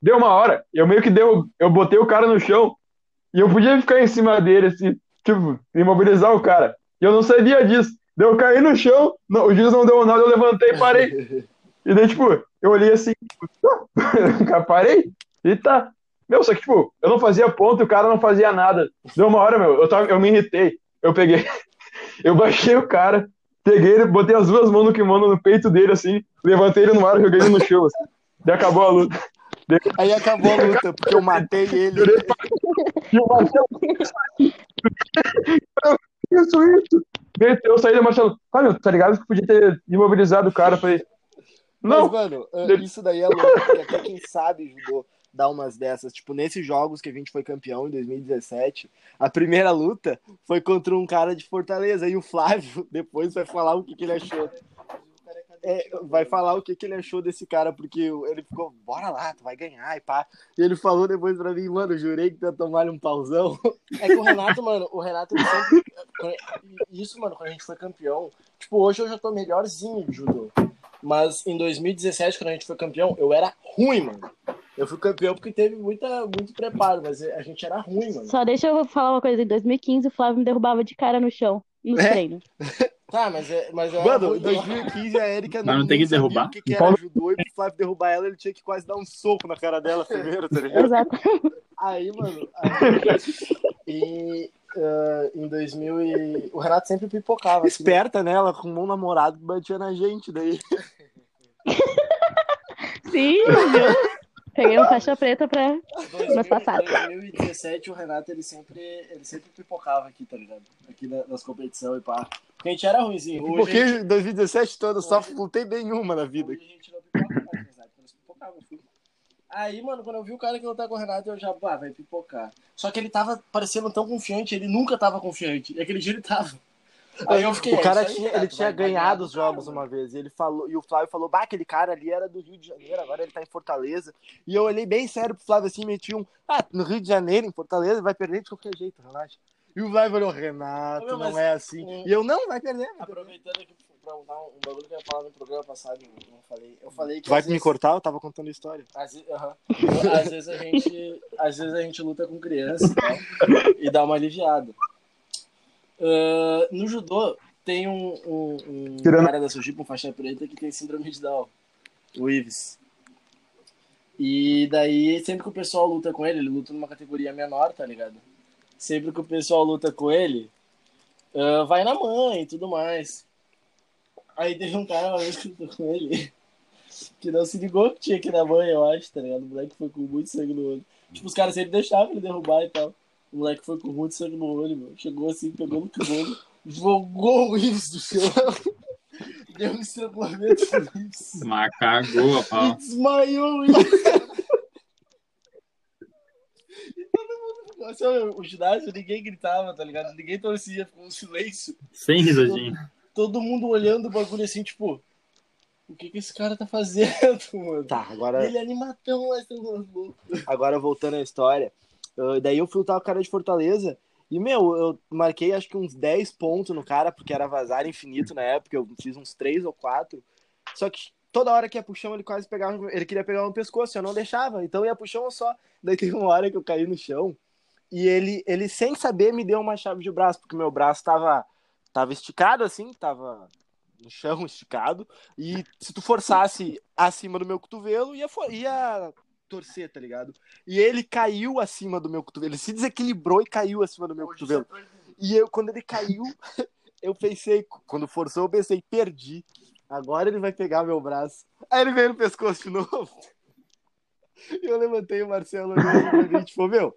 Deu uma hora, eu meio que deu, eu botei o cara no chão e eu podia ficar em cima dele, assim, tipo, imobilizar o cara. E eu não sabia disso. Daí eu caí no chão, não- o juiz não deu nada, eu levantei e parei. <laughs> E daí, tipo, eu olhei assim, tipo, <laughs> parei e tá. Meu, só que, tipo, eu não fazia ponto e o cara não fazia nada. Deu uma hora, meu, eu, tava, eu me irritei. Eu peguei, <laughs> eu baixei o cara, peguei ele, botei as duas mãos no kimono no peito dele, assim, levantei ele no ar e joguei ele no chão, assim. Daí acabou a luta. Aí acabou a luta, porque eu matei ele. E o Marcelo. Isso, isso. Eu saí do Marcelo. Ah, meu, tá ligado que podia ter imobilizado o cara? Eu falei. Não, Mas, mano, eh, isso daí é louco, porque até quem sabe judô dar umas dessas. Tipo, nesses jogos que a gente foi campeão em 2017, a primeira luta foi contra um cara de Fortaleza. E o Flávio <laughs> depois vai falar o que, que ele achou. É, vai falar o que, que ele achou desse cara, porque ele ficou, bora lá, tu vai ganhar e pá. E ele falou depois pra mim, mano, jurei que tu ia tomar um pauzão. É que o Renato, mano, o Renato sempre. Isso, mano, quando a gente foi campeão. Tipo, hoje eu já tô melhorzinho de judô. Mas em 2017, quando a gente foi campeão, eu era ruim, mano. Eu fui campeão porque teve muita, muito preparo, mas a gente era ruim, mano. Só deixa eu falar uma coisa. Em 2015, o Flávio me derrubava de cara no chão, nos É? treinos. <laughs> Tá, mas, é, mas eu era Mano, em ruim. 2015 a Erika Mas não tem que derrubar? o que, que era judô e pro Flávio derrubar ela, ele tinha que quase dar um soco na cara dela primeiro, tá ligado? Exato. Aí, mano, aí, e ah, em 2000 e... o Renato sempre pipocava. assim, né? Esperta, né? Ela arrumou um namorado que batia na gente daí. <laughs> Sim, viu? Peguei um faixa preta pra. 2000, Mas passado. 2017 o Renato ele sempre, ele sempre pipocava aqui, tá ligado? Aqui na- nas competições e pá. Porque a gente era ruimzinho. Hoje, Porque gente, em 2017 toda só não tem nenhuma na vida. hoje a gente não mais, pipocava, filho. Aí, mano, quando eu vi o cara que lutar com o Renato, eu já, pá, vai pipocar. Só que ele tava parecendo tão confiante, ele nunca tava confiante. E aquele dia ele tava. Aí eu fiquei, o cara tinha, ele tinha ganhado os jogos uma vez. E ele falou, e o Flávio falou: Bah, aquele cara ali era do Rio de Janeiro, agora ele tá em Fortaleza. E eu olhei bem sério pro Flávio assim, meti um, ah, no Rio de Janeiro, em Fortaleza, vai perder de qualquer jeito, relaxa. E o Flávio falou, Renato, Meu, não é assim. um, E eu não, vai perder. vai perder." Aproveitando aqui pra dar um, um bagulho que eu ia falar no programa passado, eu não falei. Eu falei que. Tu vai às me vezes- cortar? Eu tava contando a história. Às, ve- aham. Às vezes a gente, às vezes a gente luta com criança tal, e dá uma aliviada. Ah, no judô tem um, um, um Tirando- cara da Sujipa, um faixa preta, que tem síndrome de Down, o Ives. E daí, sempre que o pessoal luta com ele, ele luta numa categoria menor, tá ligado? Sempre que o pessoal luta com ele, ah, vai na mãe e tudo mais. Aí teve um cara uma vez que lutou com ele, <laughs> que não se ligou que tinha que ir na mãe, eu acho, tá ligado? O moleque foi com muito sangue no olho. Tipo, os caras sempre deixavam ele derrubar e tal. O moleque foi com muito sangue no olho, meu. Chegou assim, pegou no kimono, jogou o Ives do chão. <laughs> Deu um estrangulamento no Ives. Mas cagou a E pau. desmaiou o Ives. E todo mundo, assim, ó, o ginásio, ninguém gritava, tá ligado? Ninguém torcia, ficou um silêncio. Sem risadinha. Todo mundo olhando o bagulho assim, tipo, o que que esse cara tá fazendo, mano? Tá, agora, ele é animatão, mas um louco. agora voltando à história. Ah, daí eu fui lutar com o cara de Fortaleza. E, meu, eu marquei acho que uns 10 pontos no cara, porque era vazar infinito na época. Eu fiz uns 3 ou 4. Só que toda hora que ia chão, ele quase pegava. Ele queria pegar no pescoço, eu não deixava. Então ia chão só. Daí teve uma hora que eu caí no chão. E ele, ele sem saber, me deu uma chave de braço, porque meu braço tava, tava esticado assim, tava no chão <laughs> esticado. E se tu forçasse acima do meu cotovelo, ia, ia torcer, tá ligado? E ele caiu acima do meu cotovelo. Ele se desequilibrou e caiu acima do meu cotovelo. E eu, quando ele caiu, <laughs> eu pensei, quando forçou, eu pensei, perdi. Agora ele vai pegar meu braço. Aí ele veio no pescoço de novo. <laughs> E eu levantei o Marcelo pra mim, tipo, meu,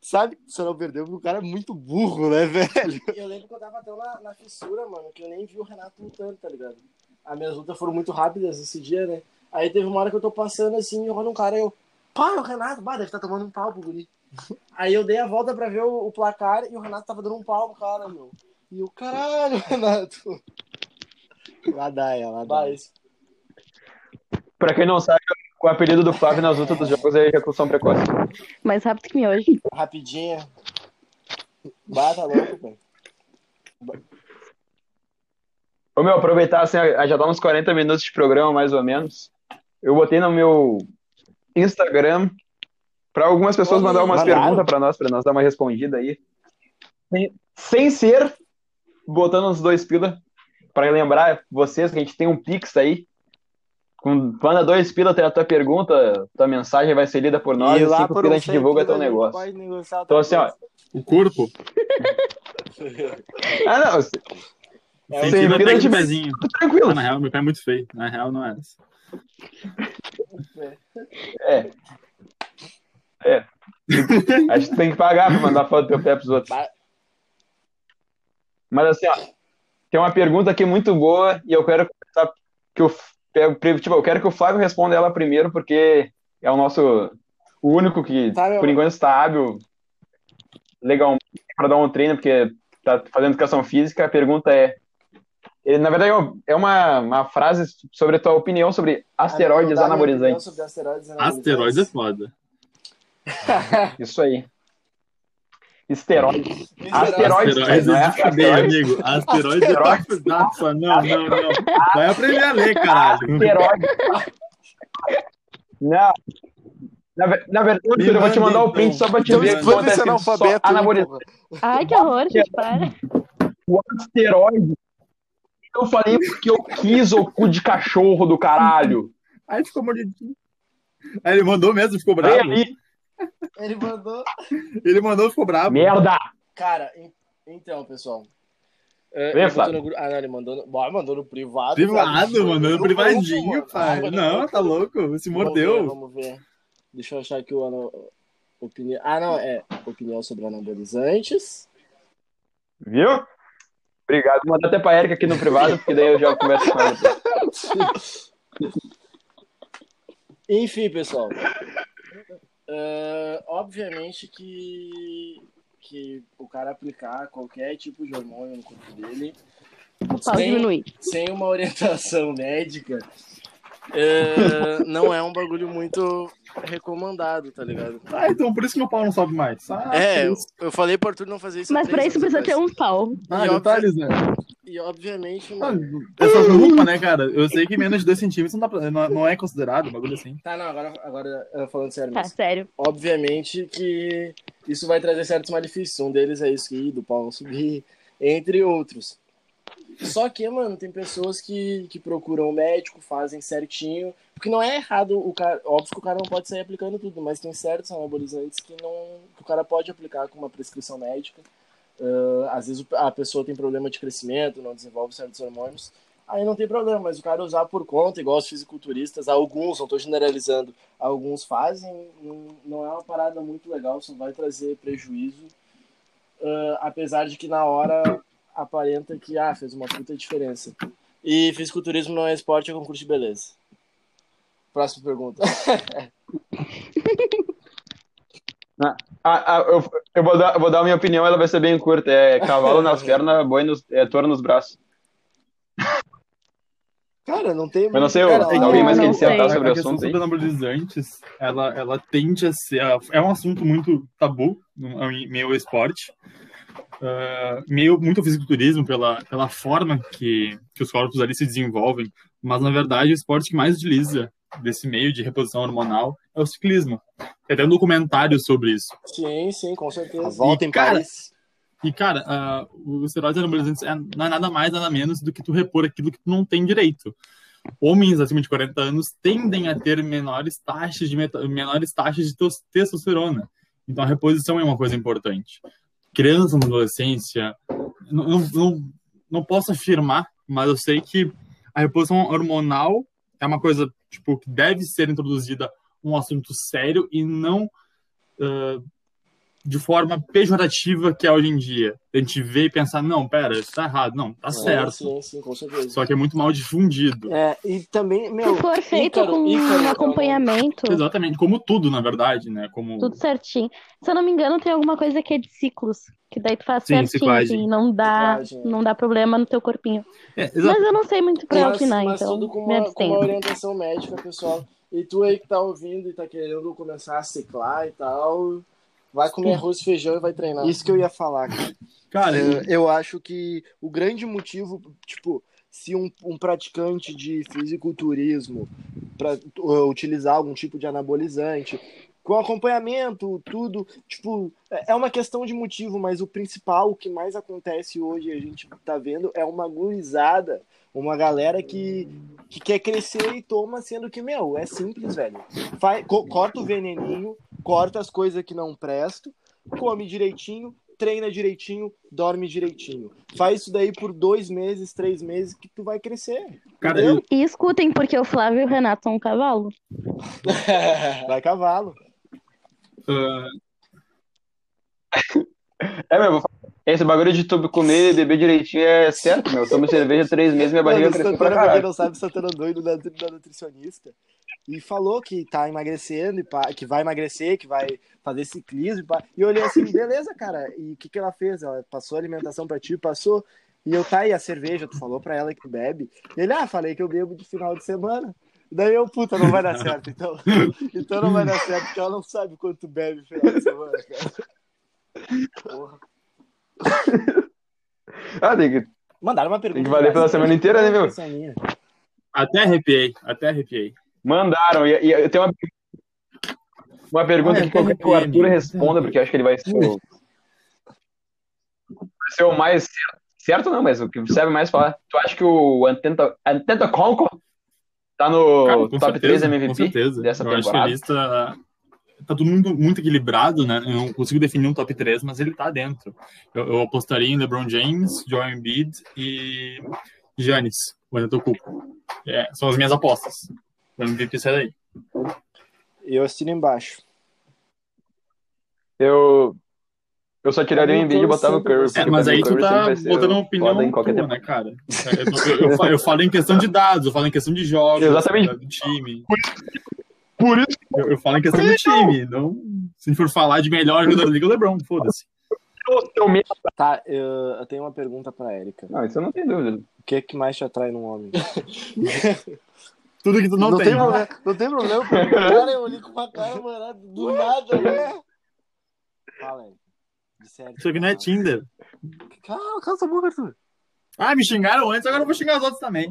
Sabe que você não perdeu porque o cara é muito burro, né, velho? Eu lembro que eu tava tão na, na fissura, mano, que eu nem vi o Renato lutando, tá ligado? As minhas lutas foram muito rápidas esse dia, né? Aí teve uma hora que eu tô passando assim, e olha um cara, eu, é o Renato, bah, deve estar tá tomando um pau pro guri. Aí eu dei a volta pra ver o, o, placar e o Renato tava dando um pau pro cara, meu. E o caralho, Renato. Lá dá, lá dá. isso. Pra quem não sabe, o apelido do Flávio nas lutas dos jogos é execução precoce. Mais rápido que hoje. Rapidinha. Bata louco, velho. Ô meu, aproveitar assim, já dá uns 40 minutos de programa, mais ou menos. Eu botei no meu Instagram para algumas pessoas mandar umas perguntas para nós, para nós dar uma respondida aí. Sem, sem ser botando uns dois pila, para lembrar vocês que a gente tem um Pix aí. Com, manda dois pila, tem a tua pergunta, tua mensagem vai ser lida por nós, e, e cinco pila a gente divulga teu negócio. Então assim, ó. O corpo? ah, não. É, sem pila a gente pezinho. Tranquilo. Ah, na real, meu pé é muito feio. Na real, não é essa. É. É. Acho que tem que pagar pra mandar foto do teu pé pros outros. Mas assim, ó, tem uma pergunta aqui muito boa e eu quero que o tipo, eu quero que o Flávio responda ela primeiro, porque é o nosso o único que, tá, por enquanto, está hábil legalmente para dar um treino, porque está fazendo educação física. A pergunta é: na verdade, é uma, uma frase sobre a tua opinião sobre asteroides anabolizantes. Sobre asteroides, anabolizantes. asteroides é foda. <laughs> Isso aí. Esteroides. Asteroides, asteroides é, é fuder, amigo. Asteroides é Nossa, não, não, não. Vai aprender a ler, caralho. Asteroides. Não. Na, na verdade, eu vou te mandar o print só pra te ver. Vamos ser analfabeto. Ai, que horror, gente, para. O asteroide. Eu falei porque eu quis o cu de cachorro do caralho. Aí ficou mordidinho. Aí ele mandou mesmo, ficou bravo. Ali. Ele mandou. Ele mandou ficou bravo. Merda! Cara, então, pessoal. É, Vem, no... Ah, não, ele mandou no, Bom, mandou no privado. Privado, cara. mandou no privadinho, grupo, pai. Não, não, tá louco. Se mordeu. Vamos ver, vamos ver. Deixa eu achar aqui o ano. Opinião. Ah, não, é. Opinião sobre anabolizantes. Viu? Obrigado. Manda até pra Erika aqui no privado, porque daí eu já converso com ela. <laughs> Enfim, pessoal. Uh, obviamente que, que o cara aplicar qualquer tipo de hormônio no corpo dele sem, sem uma orientação médica uh, não é um bagulho muito recomendado, tá ligado? Ah, então por isso que meu pau não sobe mais. Ah, é, eu, eu falei pro Arthur não fazer isso. Mas pra isso precisa ter um pau. Ah, e detalhes, né? E obviamente. Ah, essa roupa, né, cara? Eu sei que menos de 2 centímetros não, pra, não, não, é considerado um bagulho assim. Tá, não, agora, agora falando sério. Tá, sério. Obviamente que isso vai trazer certos malefícios. Um deles é isso que do pau não subir, entre outros. Só que, mano, tem pessoas que, que procuram o médico, fazem certinho. Porque não é errado o cara. Óbvio que o cara não pode sair aplicando tudo, mas tem certos anabolizantes que, não, que o cara pode aplicar com uma prescrição médica. Uh, às vezes a pessoa tem problema de crescimento, não desenvolve certos hormônios, aí não tem problema, mas o cara usar por conta, igual os fisiculturistas, alguns, não estou generalizando, alguns fazem, não, é uma parada muito legal, só vai trazer prejuízo, uh, apesar de que na hora aparenta que ah, fez uma puta diferença. E fisiculturismo não é esporte, é concurso de beleza. Próxima pergunta. <laughs> Ah, ah, ah, eu, eu, vou dar, eu vou dar a minha opinião, ela vai ser bem curta. É cavalo nas <laughs> pernas, boi nos, é touro nos braços. Cara, não tem. Eu não sei, cara, alguém mais quer dissertar sobre o assunto? A anabolizantes, ela, ela tende a ser. É um assunto muito tabu no meio esporte. Uh, meio muito fisiculturismo pela, pela forma que, que os corpos ali se desenvolvem, mas na verdade o esporte que mais utiliza desse meio de reposição hormonal é o ciclismo. Tem até um documentário sobre isso. Sim, sim, com certeza. A volta e, em cara, Paris. E, cara, uh, os esteroides anabolizantes é, não é nada mais, nada menos do que tu repor aquilo que tu não tem direito. Homens acima de 40 anos tendem a ter menores taxas de, menores taxas de testosterona. Então, a reposição é uma coisa importante. Criança na adolescência, não, não, não, posso afirmar, mas eu sei que a reposição hormonal é uma coisa tipo que deve ser introduzida um assunto sério e não uh, de forma pejorativa que é hoje em dia. A gente vê e pensar, não, pera, isso tá errado. Não, tá certo. Sim, sim, com certeza. Só que é muito mal difundido. É, e também, meu, Se for feito Ícaro, com Ícaro, um acompanhamento, Exatamente, como tudo, na verdade, né? Como tudo certinho. Se eu não me engano, tem alguma coisa que é de ciclos. Que daí tu faz Sim, certinho, ciclagem. assim, não dá, Ciclagem, é. não dá problema no teu corpinho. É. Mas eu não sei muito pra mas, opinar, mas então tudo com me uma, com uma orientação médica, pessoal. E tu aí que tá ouvindo e tá querendo começar a ciclar e tal, vai comer arroz e feijão e vai treinar. isso que eu ia falar, cara. Cara, Eu, eu acho que o grande motivo, tipo, se um, um praticante de fisiculturismo para utilizar algum tipo de anabolizante, com acompanhamento, tudo, tipo, é é uma questão de motivo, mas o principal, o que mais acontece hoje, a gente tá vendo, é uma gurizada, uma galera que, que quer crescer e toma, sendo que, meu, é simples, velho. Faz, co- corta o veneninho, corta as coisas que não prestam, come direitinho, treina direitinho, dorme direitinho. Faz isso daí por dois meses, três meses, que tu vai crescer. cara, eu, E escutem, porque o Flávio e o Renato são um cavalo. <laughs> Vai cavalo. ah, É, meu, vou falar. Esse bagulho de tu comer e beber direitinho é certo, meu. Eu tomo cerveja três meses minha barriga cresceu pra caralho. não sabe, Santana doido da, da nutricionista. E falou que tá emagrecendo, e que vai emagrecer, que vai fazer ciclismo. E, pá. e eu olhei assim, beleza, cara. E o que, que ela fez? Ela passou a alimentação pra ti, passou. E eu, tá, e a cerveja? Tu falou pra ela que bebe? E ele, ah, falei que eu bebo de final de semana. Daí eu, puta, não vai dar certo, então. <laughs> Então não vai dar certo, porque ela não sabe quanto bebe no final de semana, cara. Porra. <laughs> Ah, tem que. Mandaram uma pergunta. Tem que valer pela semana inteira, né, meu? meu? até arrepiei, até arrepiei. Mandaram. E, e eu tenho uma, uma pergunta Ah, que eu quero que o Arthur amigo. responda, porque eu acho que ele vai ser o. Vai ser o mais certo. Certo não, mas o que serve mais falar. Tu acha que o Antenta, Antenta Conco tá no Cara, top 3 certeza, MVP com certeza. dessa eu acho que a temporada? Tá tudo muito, muito equilibrado, né? Eu não consigo definir um top 3, mas ele tá dentro. Eu, eu apostaria em LeBron James, Joel Embiid e Giannis, o Antetokounmpo. É, são as minhas apostas. O MVP sai daí. Eu assino embaixo. Eu. Eu só tiraria o Embiid e botava o Curry. É, mas aí tu tá botando uma opinião em qualquer tua, tempo. né, cara? Eu, eu, eu, eu falo em questão de dados, eu falo em questão de jogos, Exatamente. do time. Por isso Eu, eu falo em questão do time. Não, se a gente for falar de melhor jogador da liga, o LeBron, foda-se. que eu tenho medo. Tá, eu, eu tenho uma pergunta pra Erika. Não, isso eu não tenho dúvida. O que, que mais te atrai num homem? <laughs> Tudo que tu não, tem. problema, não tem problema, cara eu olhei com uma cara, mano, do nada, né? Fala aí. De sério. Isso aqui não é Tinder. Cala, cala essa boca, Arthur. Ah, me xingaram antes, agora eu vou xingar os outros também.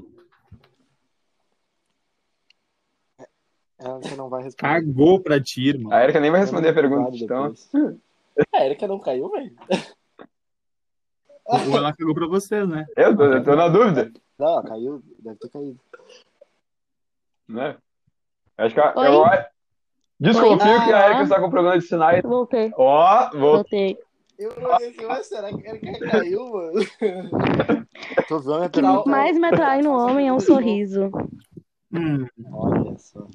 Ela não vai responder. Cagou pra ti, irmão. A Erika nem vai responder a pergunta, então. depois. A Erika não caiu, velho. Ou ela cagou pra vocês, né? Eu tô, eu tô na dúvida. Não, ela caiu, deve ter caído. Né? Acho que a, Oi? eu desconfio Oi? que a Erika Ah. está com problema de sinais. Voltei, Ó, vou. voltei. Eu olhei assim, ué, será que a Erika caiu, mano? <laughs> Tô vendo a O que pergunta. mais me atrai no homem é um sorriso. Hum, Olha só.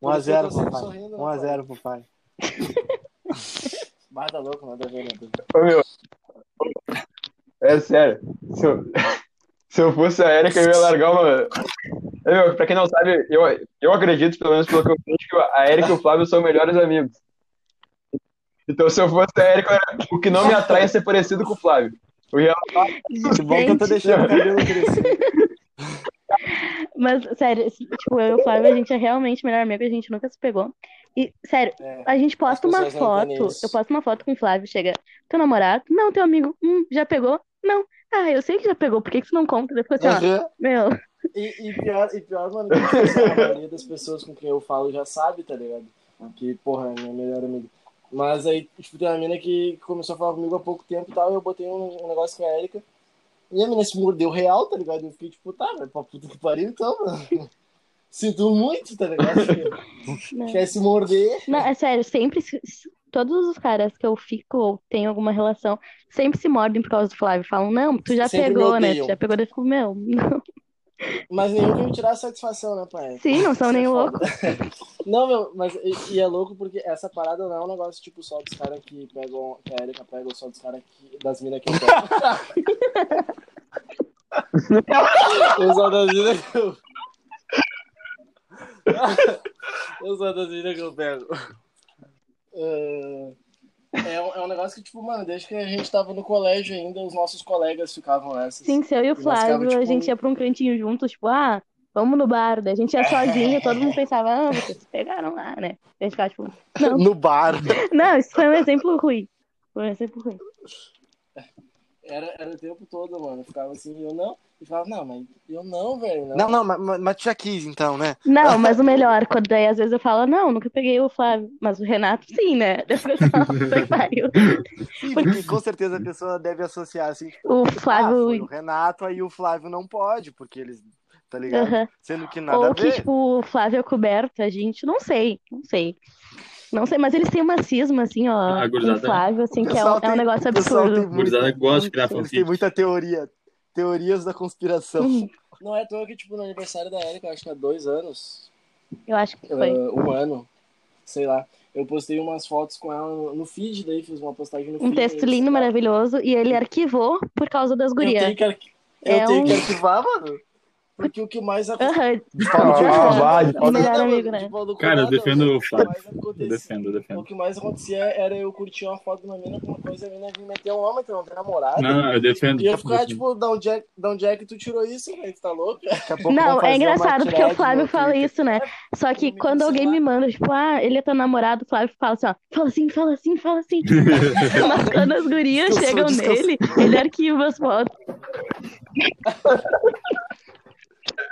Por isso 1x0 eu tô sempre pro pai. sorrindo, né, 1x0 pro pai. Mas tá louco, nada a ver? Ô, meu. É sério. Se eu, <laughs> se eu fosse a Erika, eu ia largar uma. É, meu, pra quem não sabe, eu, eu acredito, pelo menos pelo que eu vejo, que a Erika e o Flávio são melhores amigos. Então, se eu fosse a Erika, o que não me atrai é ser parecido com o Flávio. Eu <laughs> ia Que bom que eu tô deixando o cabelo crescer. <laughs> Mas, sério, tipo, eu e o Flávio, a gente é realmente melhor amigo, a gente nunca se pegou. E, sério, É. a gente posta uma foto, eu posto uma foto com o Flávio, chega, teu namorado? Não, teu amigo, hum, já pegou? Não. Ah, eu sei que já pegou, por que que tu não conta? Depois assim, ó, Aham. meu, E, e pior, e pior, mano, a maioria das pessoas com quem eu falo já sabe, tá ligado? Que, porra, é minha melhor amiga. Mas aí, tipo, tem uma mina que começou a falar comigo há pouco tempo e tal, e eu botei um, um negócio com a Erika. E a mina se mordeu real, tá ligado? Eu fiquei tipo, tá, vai pra puta que pariu então, mano. <laughs> Sinto muito, tá ligado? Quer se morder. Não, é sério, sempre, se- se- todos os caras que eu fico ou tenho alguma relação, sempre se mordem por causa do Flávio. Falam, não, tu já Sempre pegou, né? Tu já pegou, eu fico, meu, não. Mas nenhum que me tirar a satisfação, né, pai? Sim, não são é nem loucos. <laughs> Não, meu, mas e, e é louco porque essa parada não é um negócio tipo só dos caras que pegam, que a Erika pega, ou só dos caras que. das minas que eu pego. <laughs> Eu só das minas que eu. <laughs> Eu só das minas que eu pego. É, é, um, é um negócio que, tipo, mano, desde que a gente tava no colégio ainda, os nossos colegas ficavam nessas. Sim, se eu e o ficava, Flávio, a tipo, gente ia pra um cantinho juntos, tipo, ah, vamos no bar. Daí a gente ia <laughs> sozinho, todo mundo pensava, ah, vocês se pegaram lá, né? A gente ficava, tipo, <laughs> não, No bar. não, isso foi um exemplo ruim. Foi um exemplo ruim. Era, era o tempo todo, mano. Eu ficava assim, eu não. E falava, não, mas eu não, velho. Não. Não, não, mas, mas- tu já quis, então, né? Não, mas o melhor, quando daí às vezes eu falo, não, nunca peguei o Flávio, mas o Renato sim, né? <laughs> Daí eu fico assim, "Nossa, que pariu." Sim, porque com certeza a pessoa deve associar assim, tipo, O ah, foi Flávio. o Renato, aí o Flávio não pode, porque eles, tá ligado? Aham. Sendo que nada a Ou que, ver. tipo, o Flávio é coberto, a gente não sei, não sei. Não sei, mas eles têm uma cisma, assim, ó, Ah, com o. Flávio, assim, que é um, pessoal é um tem- negócio absurdo. tem muito- gosta de criar Eles têm muita teoria. Teorias da conspiração. Uhum. <laughs> Não é à toa que, tipo, no aniversário da Erika, acho que há dois anos, Eu acho que foi. ah, um ano, sei lá, eu postei umas fotos com ela no, feed, daí fiz uma postagem no feed. Um texto lindo, maravilhoso, e ele arquivou por causa das Eu gurias. tenho que, arqui- eu É tenho um- que arquivar, mano. Porque o que mais <laughs> amigo, né? Cara, eu defendo o Flávio. defendo, eu defendo. O que mais acontecia era eu curtir uma foto de uma mina com uma coisa, a mina vir meter um homem, tu não tem namorado. Não, eu defendo. E eu ficar, tipo, da onde, é, da onde é que tu tirou isso, velho? Tu tá louco? Daqui a pouco Não, é engraçado porque o Flávio fala isso, né? Só que quando alguém me manda, tipo, ah, ele é teu namorado, o Flávio fala assim, ó, fala assim, fala assim, fala assim. <laughs> Mas quando as gurias chegam nele, ele arquiva as fotos. <laughs>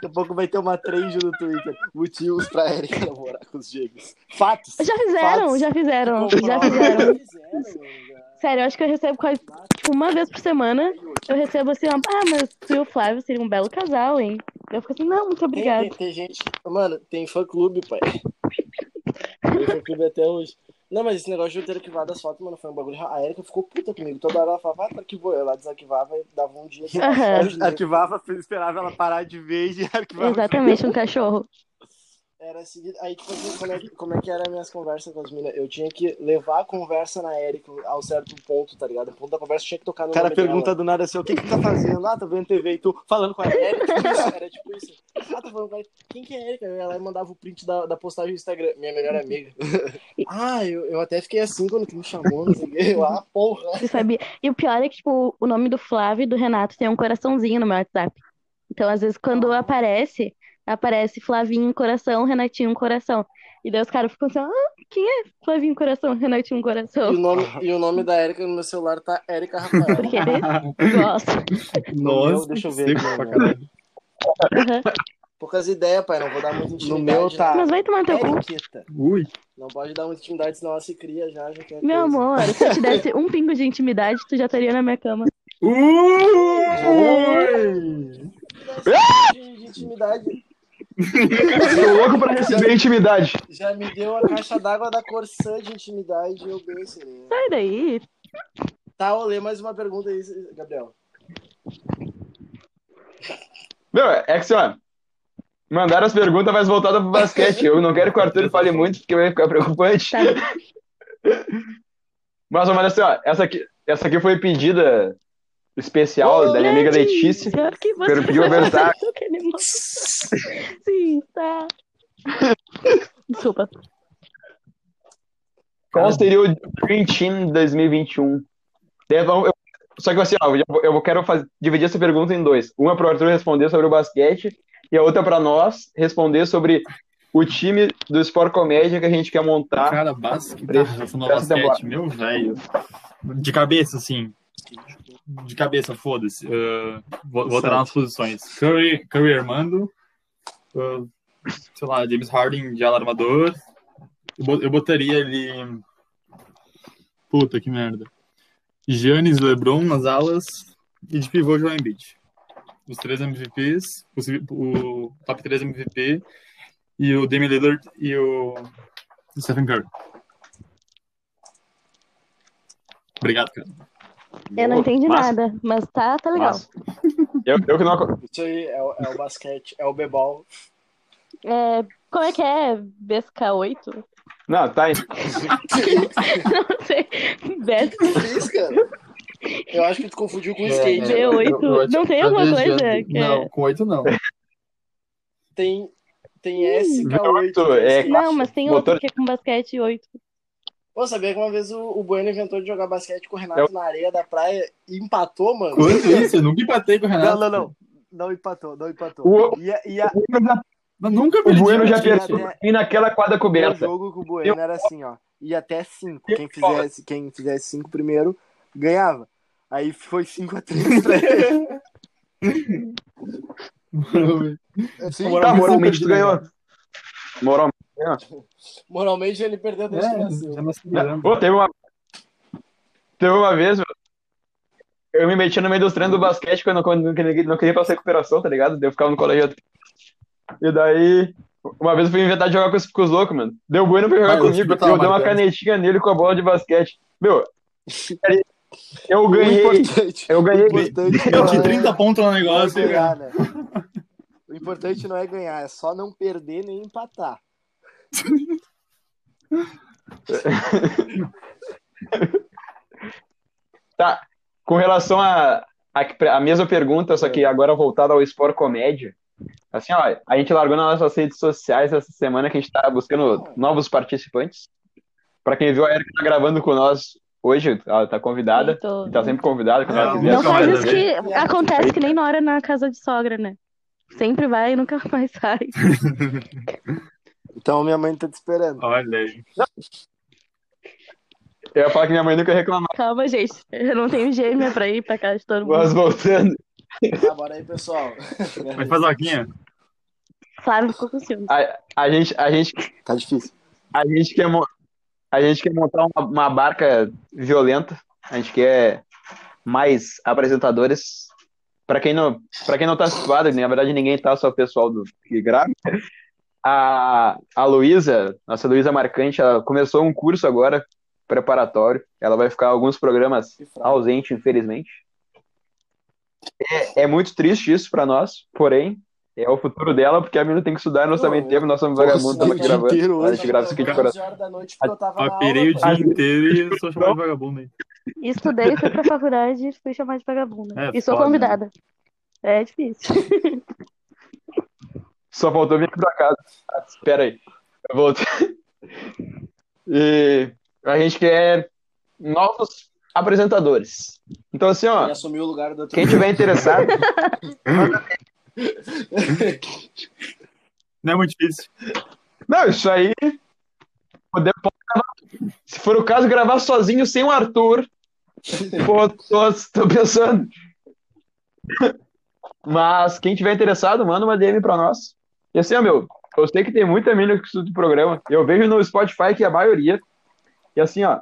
Daqui a pouco vai ter uma trend no Twitter. Motivos pra Erika namorar com os gêmeos. Fatos. Já fizeram, Fatos. já fizeram, já fizeram. Já. Sério, eu acho que eu recebo quase, tipo, uma vez por semana, eu recebo assim, ó, ah, mas tu e o Flávio seriam um belo casal, hein? Eu fico assim, não, muito Tem, obrigada. tem, tem gente. Mano, tem fã clube, pai. Tem fã clube até hoje. Não, mas esse negócio de eu ter arquivado as fotos, mano, foi um bagulho. A Erika ficou puta comigo. Toda hora ela falava, ah, tu arquivou. Eu lá desarquivava e dava um dia. assim, <laughs> né? Arquivava, esperava ela parar de vez e arquivava. Exatamente, um cachorro. Era seguido. Aí, tipo assim, como é, que, como é que eram minhas conversas com as minas? Eu tinha que levar a conversa na Erika ao certo ponto, tá ligado? O ponto da conversa tinha que tocar no O cara nome pergunta dela. do nada assim, o que que tu tá fazendo? Ah, tô vendo TV e tu falando com a Erika. Era tipo isso, era tipo isso. Ah, tá falando com a Erika. Quem que é Erika? Ela mandava o print da, da postagem do Instagram. Minha melhor amiga. ah, eu, eu até fiquei assim quando tu me chamou, não sei o ah, porra. Você sabia? E o pior é que, tipo, o nome do Flávio e do Renato tem um coraçãozinho no meu WhatsApp. Então, às vezes, quando aparece, aparece Flavinho coração, Renatinho coração. E daí os caras ficam assim, ah, quem é Flavinho coração, Renatinho E coração? o nome, e o nome da Erika no meu celular tá Erika Rafael. Porque ele gosta. <laughs> Nossa, deixa eu ver aqui, né? Poucas ideias, pai. Não vou dar muita No intimidade. meu tá Mas vai tomar teu cu. Ui. Não pode dar muita intimidade, senão ela se cria já. já quer Meu coisa. amor, se eu te desse um pingo de intimidade, tu já estaria na minha cama. Ui! De, de intimidade. Tô louco pra receber intimidade. Já me deu a caixa d'água da Corsã de intimidade e eu bem seria. Sai daí. Tá, eu lê mais uma pergunta aí, Gabriel. Meu, é que assim, ó. Mandaram as perguntas mais voltadas pro basquete. Eu não quero que o Arthur fale muito, porque vai ficar preocupante. Tá. Mas, mas assim, ó, essa aqui, essa aqui foi pedida especial da minha amiga. Letícia. Que você fazer <laughs> ele manda. Sim, tá. Desculpa. Qual seria o Dream Team 2021? Deve- eu- só que assim, ó, eu, quero faz- dividir essa pergunta em dois. Uma para o Arthur responder sobre o basquete e a outra para nós responder sobre o time do Sport Comédia que a gente quer montar. Cara, basquete. Tá, essa basquete, meu velho. De cabeça, assim. De cabeça, foda-se. Uh, vou, vou alterar nas posições. Curry, Curry Armando. uh, sei lá, James Harden de ala armador. Eu, bo- eu botaria ali. Puta que merda. Giannis LeBron nas alas. E de pivô Joel Embiid. Os três MVPs. possível- O top 3 MVP. E o Damian Lillard e o Stephen Curry. Obrigado, cara. Eu não entendi Massa. nada, mas tá, tá legal. Eu, eu que não. Isso aí é, o- é o basquete, é o bebol. É, como é que é? BSK8? Não, tá. <laughs> Não sei. BSK Que isso, cara? Eu acho que tu confundiu com o skate. É, eu- oito. eu- eu- Não tem alguma coisa é- Não, com oito não. Tem, tem SK8. Não, é- skate. Não, mas tem Motor- outro que é com basquete 8. Pô, sabia que uma vez o, o Bueno inventou de jogar basquete com o Renato Eu- na areia da praia e empatou, mano? Quanto <laughs> isso? Eu nunca empatei com o Renato. Não, não, não. Não empatou, não empatou. O- E, a- e a- O Bueno já- Mas nunca o perdi. Bueno já perdeu até- e naquela quadra o coberta. jogo com o Bueno era assim, ó. Ia até 5. Quem fizesse, quem fizesse 5 primeiro, ganhava. Aí foi 5 a 3 pra ele. <laughs> Sim, Tá, Moralmente tu eu ganhou. Moral. Moralmente ele perdeu desde que É, nasceu. ganhando. Pô, teve uma. Teve uma vez, meu, eu me metia no meio dos treinos do basquete quando, quando não queria, não queria passar recuperação, tá ligado? Eu ficava no colégio. E daí, uma vez eu fui inventar de jogar com os, com os loucos, mano. Deu bueno pra jogar eu comigo. escutava Eu dei uma canetinha nele com a bola de basquete. Meu, eu ganhei. importante, Eu ganhei. importante Eu não tinha é- 30 pontos no não é negócio. ganhar, né? O importante não é ganhar, é só não perder nem empatar. Tá. Com relação a, a, a mesma pergunta, só que agora voltada ao Sport Comédia. Assim, ó, a gente largou nas nossas redes sociais essa semana que a gente tá buscando novos participantes. Pra quem viu, a Erika tá gravando com nós hoje, ela tá convidada. Tô- tá sempre convidada quando ela Não, quiser. Não Nunca faz isso que acontece que nem Nora na casa de sogra, né? Sempre vai e nunca <laughs> mais sai. <laughs> Então minha mãe tá te esperando. Olha aí. Eu ia falar que minha mãe nunca ia reclamar, Calma, gente. Eu não tenho gêmea pra ir pra casa de todo mas mundo. voltando. Ah, bora aí, pessoal. Mas faz vaquinha. Flávio ficou com ciúmes. A, a, gente, a, gente, Tá difícil. a, gente quer, mo- a gente quer montar uma, uma barca violenta. A gente quer mais apresentadores. Pra quem não, pra quem não tá situado, na verdade ninguém tá, só o pessoal do que grava. A, a Luísa, nossa Luísa Marcante, ela começou um curso agora, preparatório. Ela vai ficar alguns programas ausente, infelizmente. É, é muito triste isso pra nós, porém, é o futuro dela, porque a menina tem que estudar nós também temos, nós somos vagabundos, estamos gravando. inteiro A gente grava isso aqui de coração. 11 horas da noite porque eu tava na Papirei o dia inteiro e sou chamado de vagabundo aí. Estudei, fui pra faculdade e fui chamada de vagabunda. É, e sou foda, convidada. É difícil. <laughs> Só faltou vir aqui pra casa. Ah, espera aí. Eu voltei. <laughs> E a gente quer novos apresentadores. Então, assim, ó, Ele assumiu o lugar do outro. quem tiver interessado, <laughs> Não é muito difícil. não, isso aí. Gravar. Se for o caso, gravar sozinho sem o Arthur. Pô, tô, tô pensando. Mas quem tiver interessado, manda uma DM pra nós. E assim, ó, meu, eu sei que tem muita mina que estuda o programa. Eu vejo no Spotify que é a maioria. E assim, ó.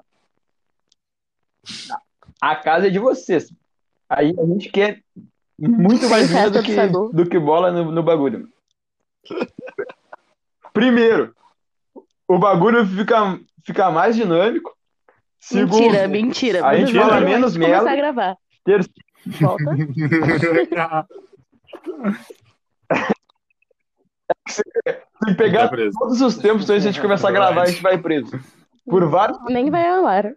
A casa é de vocês. Aí a gente quer muito mais <laughs> mina do que, do que bola no, no bagulho. Primeiro, o bagulho fica, fica mais dinâmico. Segundo, Mentira, mentira. a gente fala menos merda. terceiro, Volta. <laughs> se pegar todos os tempos antes de a gente começar a gravar, a gente vai preso. Por vários. Nem vai ao ar.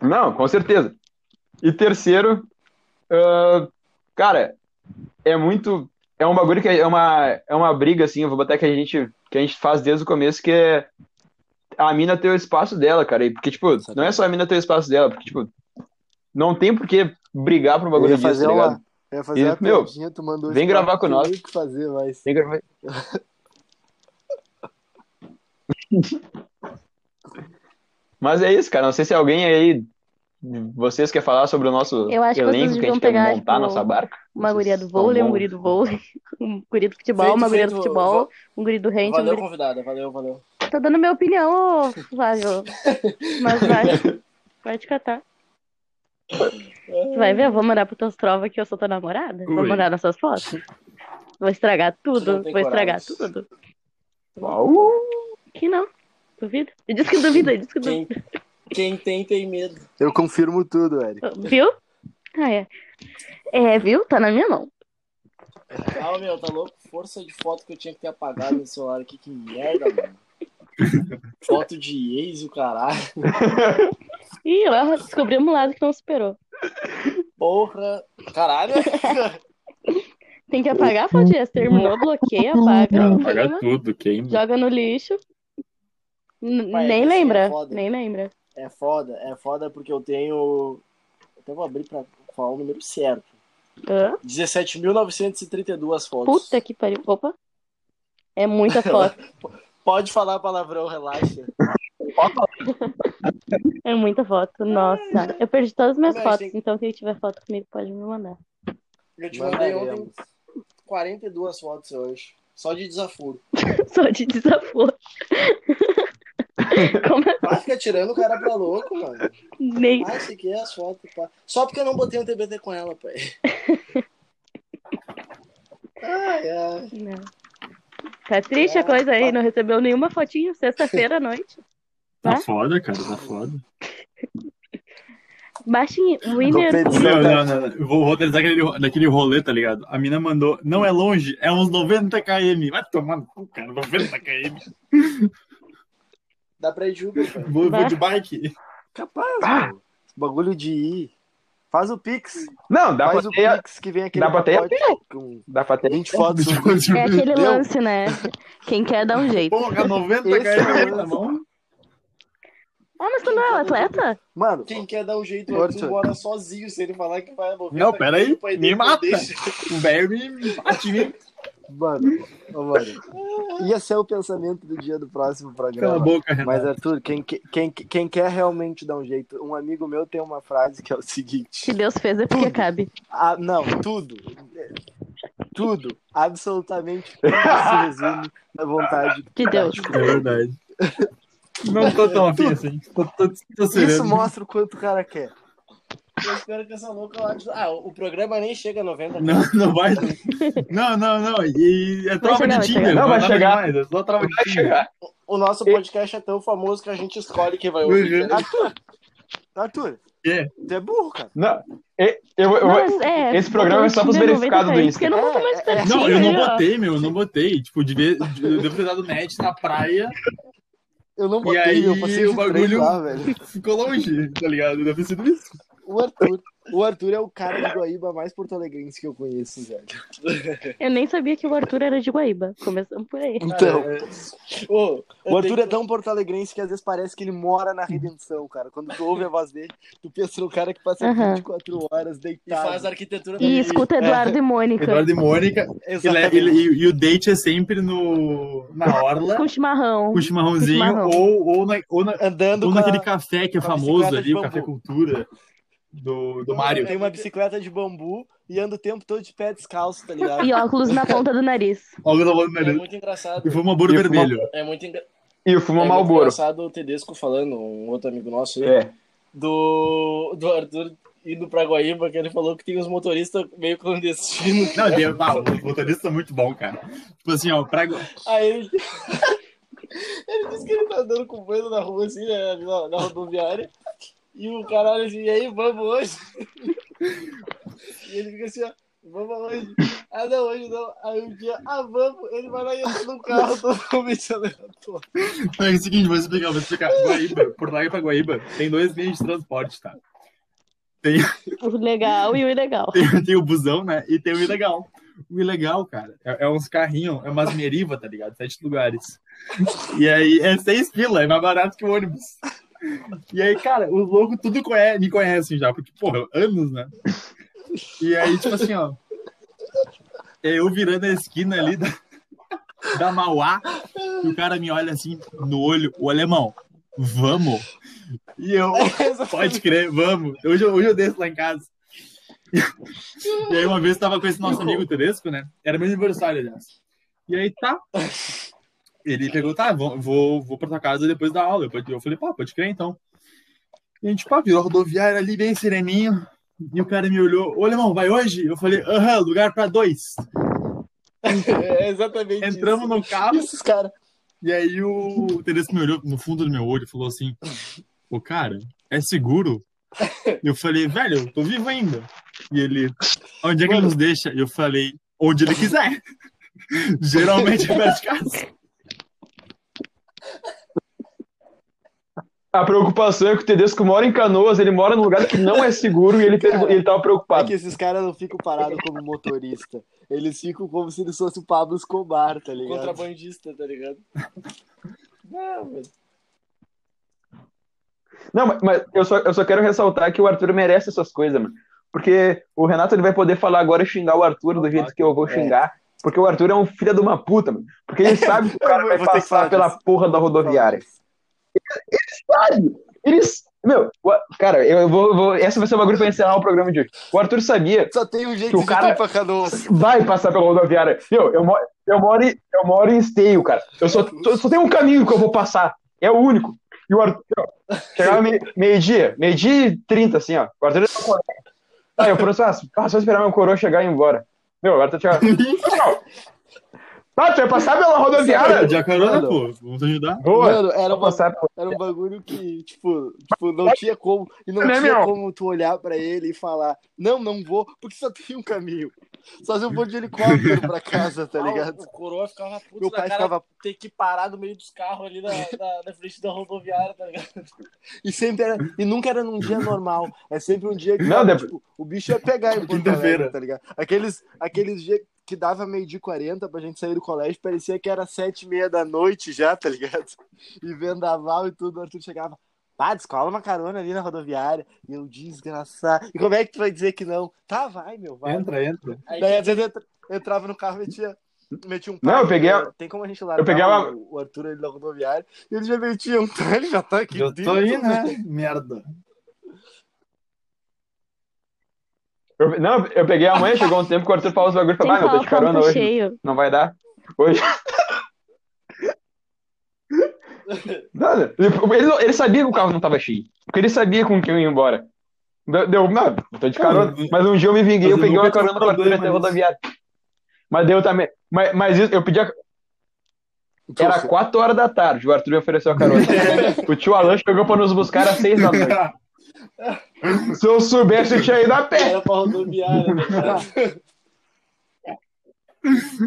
Não, com certeza. E terceiro, ah, cara, é muito. É um bagulho que é uma, é uma briga, assim, eu vou botar que a gente, que a gente faz desde o começo, que é a mina ter o espaço dela, cara. E Porque, tipo, não é só a mina ter o espaço dela, porque, tipo, não tem por que brigar por um bagulho disso, fazer tá ligado? uma, ia fazer E, uma meu, piadinha, tu mandou vem gravar com nós. que fazer, mas... Tem que- Mas é isso, cara. Não sei se alguém aí, vocês quer falar sobre o nosso Eu acho que vocês elenco que a deviam gente quer pegar, montar tipo, nossa barca. Uma guria do vôlei, um guri do vôlei, <laughs> um guri do futebol, Feito, uma guria do futebol, vou- um guri do hand, um Valeu, guri... convidada. Valeu, valeu. Tô dando minha opinião, Flávio. <laughs> Mas vai, <laughs> vai te catar. Tu vai ver, eu vou mandar pro tuas trovas que eu sou tua namorada. Vou Ui. mandar nossas fotos. Vou estragar Tu tudo, vou estragar coragem. tudo. Uau. Que não, duvida. Ele disse que duvida, ele disse que Quem, duvida. quem tem, tem medo. Eu confirmo tudo, Eric. Viu? Ah, é. É, viu? Tá na minha mão. Ah, meu, tá louco? Força de foto que eu tinha que ter apagado no celular aqui. Que merda, mano. <laughs> Foto de ex, o caralho. Ih, lá descobrimos um lado que não superou. Porra. Caralho. <laughs> Tem que apagar a foto de terminou, bloqueia, apaga. não Apaga problema. tudo, queima. Joga no lixo. Pai, nem assim é lembra, foda. nem lembra. É foda, é foda porque eu tenho. Eu até vou abrir pra falar o número certo. Hã? 17.932 fotos. Puta que pariu. Opa. É muita <laughs> foto. Pode falar palavrão, relaxa. É muita foto. Nossa. Eu perdi todas as minhas Mas fotos, tem- então quem tiver foto comigo pode me mandar. Eu te mandei ontem 42 fotos hoje. Só de desaforo. <laughs> Só de desaforo. <laughs> Como é? Vai ficar tirando o cara pra louco, mano. Nem. Ah, esse aqui é as fotos, pá. Só porque eu não botei um TBT com ela, pai. <laughs> Ai, ai. Não. Tá triste a coisa aí, não recebeu nenhuma fotinho sexta-feira à noite. <laughs> Tá Tá? foda, cara, tá foda. <laughs> Baixinho, Winner. Não, não, não, não. Eu Vou roteirizar aquele, daquele rolê, tá ligado? A mina mandou, não é longe, é uns 90 km. Vai tomar no cu, cara, 90 km. Dá pra ir de Uber, pai. Vou, vou de bike. Capaz, Ah. mano. Bagulho de ir. Faz o Pix. Não, dá Faz pra o ter. Pix que vem aquele dá pra ter com Dá pra ter. 20 fotos. <laughs> É aquele lance, né? Quem quer dá um jeito. Porra, 90 Esse é o km na mão. Ah, mas tu não é um atleta? Mano, Quem quer dar um jeito, Ô, Arthur Arthur. bora sozinho, se ele falar que vai 90 Não, pera aí, o pai me não mata. O velho me bate. Mano, ô, mano. Ia ser o pensamento do dia do próximo Cala a programa. boca, Mas. Arthur, quem, quem, quem quer realmente dar um jeito, um amigo meu tem uma frase que é o seguinte: Se Deus fez é porque Tudo. cabe. ah, Não, tudo. Tudo. Absolutamente tudo se resume na vontade De Deus. É verdade. Não tô tão afim assim. Tô, tô, tô Isso mostra o quanto o cara quer. Eu espero que essa louca lá. Ah, o programa nem chega a 90. Não, não vai. Não, não, não. E é trova chegar, de Tinder. Não, vai chegar. demais, é só trova de Vai Tinder. chegar. O nosso podcast é tão famoso que a gente escolhe quem vai ouvir. Uhum. Arthur, Arthur, Quê? tu é burro, cara. Não, eu, eu, eu- Mas, é, esse programa é só pros verificados do 90 Insta. Eu não botou mais É, é, pertinho. Não, eu não botei, meu, eu não botei. Tipo, devia, eu devo ter dado match na praia, Eu não E botei, aí, meu, passei o bagulho- lá, velho. ficou longe, tá ligado? Deve ter sido isso. O Arthur, o Arthur é o cara de Guaíba mais porto-alegrense que eu conheço, velho. Eu nem sabia que o Arthur era de Guaíba. Começamos por aí. Então, eu o Arthur tenho é tão porto-alegrense que às vezes parece que ele mora na redenção, cara. Quando tu ouve a voz dele, tu pensa no cara que passa Aham. 24 horas E deitado. faz arquitetura da E escuta Eduardo e Mônica. Eduardo e Mônica. E, Exatamente. e- e- e o date é sempre no, na orla, Com chimarrão. com chimarrãozinho, Com chimarrão. ou, ou, na, ou, na- Andando ou com a- naquele café que é famoso ali, o Café. Cultura do, do Mário. Tem uma bicicleta de bambu e anda o tempo todo de pé descalço, tá ligado? E óculos na ponta do nariz. Olha o nome É dele. muito engraçado. E fuma fuma- vermelho. É muito, engra... E o Fuma é muito Malboro. engraçado o Tedesco falando, um outro amigo nosso aí, É. do, do Arthur indo pra Guaíba, que ele falou que tem uns motoristas meio clandestinos. Não, tem, ah, o motorista é muito bom, cara. Tipo assim, ó, pra, Aí ele... <laughs> ele disse que ele tá andando com o banho na rua, assim, né, na, na rodoviária. E o cara olha assim, e aí, vamos hoje? E ele fica assim, ó, vamos hoje. Ah, não, hoje não. Aí um dia, ah, vamos. Ele vai lá e entra no carro totalmente aleatório. Não, é o seguinte, vou explicar, vou explicar. Guaíba, Porto Alegre pra Guaíba, tem dois meios de transporte, tá? Tem, O legal e o ilegal. tem, tem o busão, né? E tem o ilegal. O ilegal, cara, é, é uns carrinhos, é umas meriva, tá ligado? Sete lugares. E aí é seis pila, é mais barato que o ônibus. <laughs> E aí, cara, os loucos tudo conhe me conhecem já, porque, porra, anos, né? E aí, tipo assim, ó. Eu virando a esquina ali da, da Mauá, e o cara me olha assim no olho, o alemão, vamos? E eu, <laughs> pode crer, vamos. Hoje, eu- hoje eu desço lá em casa. E aí uma vez eu tava com esse nosso amigo Tedesco, né? Era meu aniversário, aliás. E aí tá. Ele pegou, tá, vou, vou, vou pra tua casa depois da aula. Eu, eu falei, pá, pode crer então. E a gente, pá, virou a rodoviária ali bem sereninho. E o cara me olhou, ô alemão, vai hoje? Eu falei, aham, lugar pra dois. <laughs> É exatamente Entramos isso. no carro. Esses caras. E aí o Tedesco me olhou no fundo do meu olho e falou assim: Ô cara, é seguro? Eu falei, velho, eu tô vivo ainda. E ele, onde é que ele nos deixa? Eu falei, onde ele quiser. <laughs> Geralmente é perto de casa. A preocupação é que o Tedesco mora em Canoas, ele mora num lugar que não é seguro e ele, <laughs> Cara, ele tava É preocupado. que esses caras não ficam parados como motorista. Eles ficam como se eles fossem o Pablo Escobar, tá ligado? Contrabandista, tá ligado? Não, mas... Não, mas- eu só, eu só quero ressaltar que o Arthur merece essas coisas, mano. Porque o Renato ele vai poder falar agora e xingar o Arthur do jeito que eu vou xingar. Porque o Arthur é um filho de uma puta, mano. Porque ele sabe que o <laughs> cara vai passar pela disso. porra da rodoviária. Sabe? Eles. Meu, o- cara, eu vou, vou. Essa vai ser o bagulho pra encerrar o programa de hoje. O Arthur sabia Só tem um jeito Que o de cara- vai passar pela rodoviária. Meu, eu moro, eu moro, em, eu moro em esteio, cara. Eu só, só, tem um caminho que eu vou passar. É o único. E o Arthur, ó, chegava meio- meio-dia, meio-dia e trinta, assim, ó. O Arthur ia acordar. Aí eu falei assim, ah, só esperar meu coroa chegar e ir embora. Meu, o Arthur chegava. Não. Ah, tu vai passar pela rodoviária? De carona, pô. Vamos te ajudar. Boa. Mano, era, uma, era um bagulho que, tipo, tipo, não tinha como. E não Né, tinha meu? como tu olhar pra ele e falar, não, não vou, porque só tem um caminho. Só se eu vou de helicóptero pra casa, tá <laughs> Ah, ligado? O, o coroa ficava puto Meu pai cara ficava. ter que parar no meio dos carros ali na, na, na frente da rodoviária, tá ligado? E sempre era. E nunca era num dia normal. É sempre um dia que Não, depois- tipo, o bicho ia pegar em <laughs> Porto. Alegre, tá ligado? Aqueles, aqueles dias que dava meio de 40 pra gente sair do colégio, parecia que era sete e meia da noite já, tá ligado? <laughs> E vendaval e tudo, o Arthur chegava. Pá, descola uma carona ali na rodoviária. E eu, desgraçado. E como é que tu vai dizer que não? Tá, vai, meu, vai. Entra, entra. Aí, Daí às vezes entra- entrava no carro e metia, metia um Não, eu peguei a- Tem como a gente largar pegava- o, o Arthur ali na rodoviária e ele já metia um <laughs> tá, ele já tá aqui Eu tô aí, né? Merda. Eu- não, eu peguei a mãe, chegou um tempo que o Arthur falou os bagulhos e Tem falou, ah, meu, tô de carona hoje. cheio. Não vai dar. Hoje. Nada. Ele, ele sabia que o carro não tava cheio. Porque ele sabia com quem eu ia embora. Deu, deu não, eu tô de carona. Mas um dia eu me vinguei, eu peguei uma carona Arthur problema até rodoviária. Mas deu também. Mas, mas isso, eu pedi a... Era 4 horas da tarde, o Arthur me ofereceu a carona. <laughs> o tio Alan chegou pra nos buscar às 6 da noite. <laughs> Se eu soubesse, eu tinha ido a pé. Era pra rodoviária, né?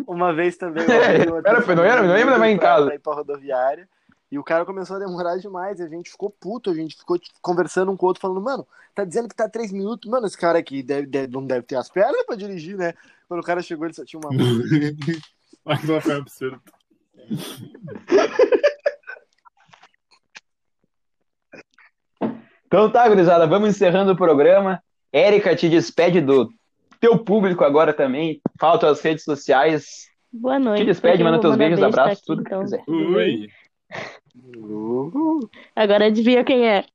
Uma vez também. É, eu era, não era- não ia levar em pra- casa. Pra ir pra rodoviária. E o cara começou a demorar demais. E a gente ficou puto. A gente ficou conversando um com o outro, falando, mano, tá dizendo que tá três minutos. Mano, esse cara aqui deve, deve- não deve ter as pernas pra dirigir, né? Quando o cara chegou, ele só tinha uma mão. <laughs> Mas vai ficar absurdo. <laughs> Então tá, gurizada, vamos encerrando o programa. Érica, te despede do teu público agora também. Fala tuas redes sociais. Boa noite. Te despede, manda eu teus beijos, beijo tá abraços, aqui, tudo que então. quiser. Ui. <laughs> Agora adivinha quem é.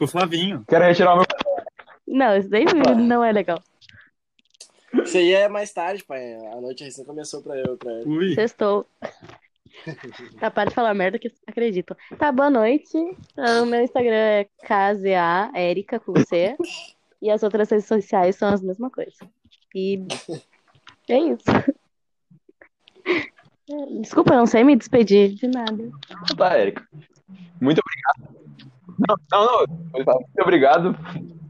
O Flavinho. Quero retirar o meu. Não, isso daí não é legal. Isso aí é mais tarde, pai. A noite recém começou pra eu, pra ele. Ui. Sextou. <laughs> Tá, para de falar merda que acredito. Tá, boa noite. Ah, O meu Instagram é KZA, Erika, com C. E as outras redes sociais são as mesma coisa. E é isso. <laughs> Desculpa, eu não sei me despedir de nada. Tá, Érica. Muito obrigado. Não, não, não. Muito obrigado.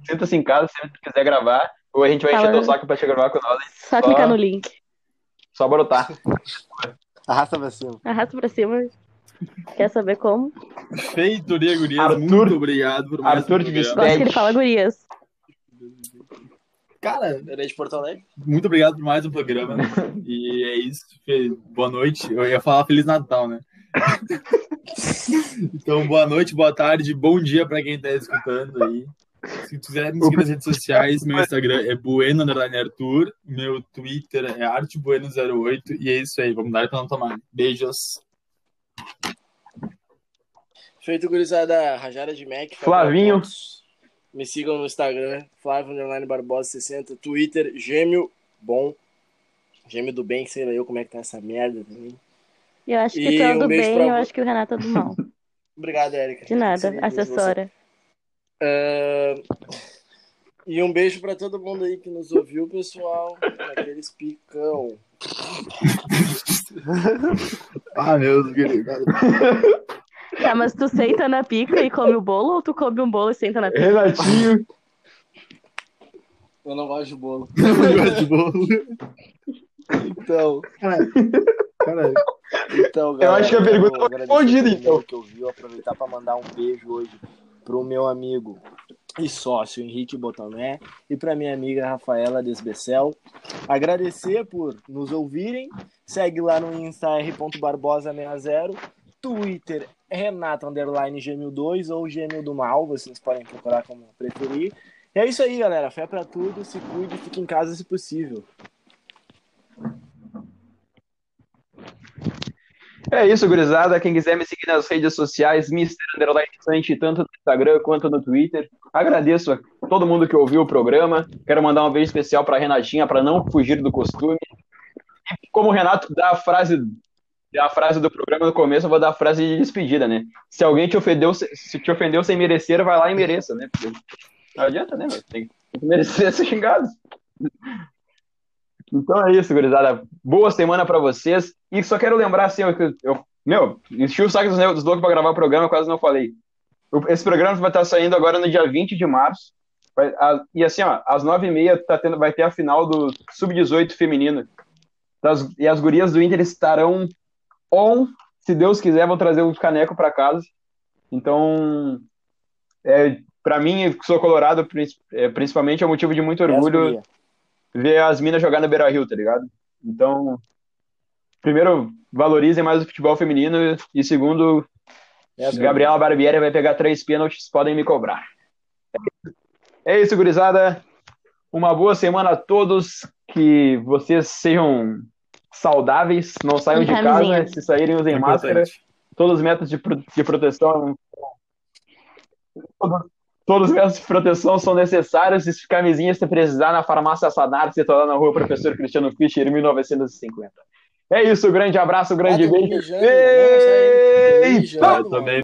Sinta-se em casa se você quiser gravar. Ou a gente vai encher Fala. teu saco pra te gravar com nós. Só Só- clicar no link. Só brotar. <laughs> Arrasta pra cima. Arrasta pra cima. Quer saber como? Feitoria Gurias, Arthur- muito obrigado por mais Arthur um despede. Gosto que ele fala gurias. Cara, Ele é de Porto Alegre? muito obrigado por mais um programa. E é isso. Boa noite. Eu ia falar Feliz Natal, né? <laughs> então, boa noite, boa tarde, bom dia pra quem tá escutando aí. Se quiser me seguir nas redes sociais, meu Instagram é Bueno Arthur, meu Twitter é ArteBueno08 e é isso aí, vamos dar pra não tomar. Beijos. Feito gurizada Rajara de Mac. Flavinho. Me sigam no Instagram, Flávio Barbosa 60, Twitter, Gêmeo Bom. Gêmeo do bem, sei lá eu como é que tá essa merda também. Eu acho que E tu é um do bem, pra eu acho que o Renato é do mal. <laughs> Obrigado, Érica. De nada, Sim, você. Ah, e um beijo pra todo mundo aí que nos ouviu, pessoal. Aqueles picão. Ah, meu Deus. Tá, <laughs> mas tu senta na pica e come o bolo ou tu come um bolo e senta na pica? Renatinho. Eu não gosto de bolo. <laughs> Eu gosto de bolo. Então, Cara, cara, então, Eu acho que a galera, pergunta foi agradecer respondida, então. Que eu vi, aproveitar para mandar um beijo hoje pro meu amigo e sócio Henrique Botomé e para minha amiga Rafaela Desbecel. Agradecer por nos ouvirem. Segue lá no Insta r.barbosa60, Twitter Renato underline Gêmeo2 ou Gêmeo do Mal, vocês podem procurar como preferir. E é isso aí, galera. Fé pra tudo, se cuide, fique em casa se possível. É isso, gurizada. Quem quiser me seguir nas redes sociais, Mr. Underline Sante, tanto no Instagram quanto no Twitter. Agradeço a todo mundo que ouviu o programa. Quero mandar um beijo especial para Renatinha, para não fugir do costume. E como o Renato dá a frase, a frase do programa no começo, eu vou dar a frase de despedida, né? Se alguém te ofendeu, se te ofendeu sem merecer, vai lá e mereça, né? Porque não adianta, né? Tem que merecer <laughs> ser xingado. Então é isso, gurizada. Boa semana pra vocês. E só quero lembrar, assim, eu, eu meu, enchi o saco dos, dos loucos pra gravar o programa, quase não falei. Esse programa vai estar saindo agora no dia 20 de março. Vai- a- e assim, ó, às 9h30 tá tendo, vai ter a final do Sub-18 feminino. Das- e as gurias do Inter estarão on. Se Deus quiser, vão trazer um caneco pra casa. Então, é, para mim, que sou colorado, é, principalmente, é motivo de muito orgulho Essa ver as minas jogar no Beira Rio, tá ligado? Então, primeiro, valorizem mais o futebol feminino e segundo, Essa Gabriela Barbieri vai pegar três pênaltis, podem me cobrar. É isso, gurizada. Uma boa semana a todos, que vocês sejam saudáveis, não saiam de casa, se saírem usem É máscara, todos os métodos de, pro- de proteção todos, todos os métodos de proteção são necessários e camisinhas se precisar na farmácia Sadar, se lá na rua Professor Cristiano Fischer, 1950. É isso, grande abraço, grande Ah, beijo. Eita! Eu também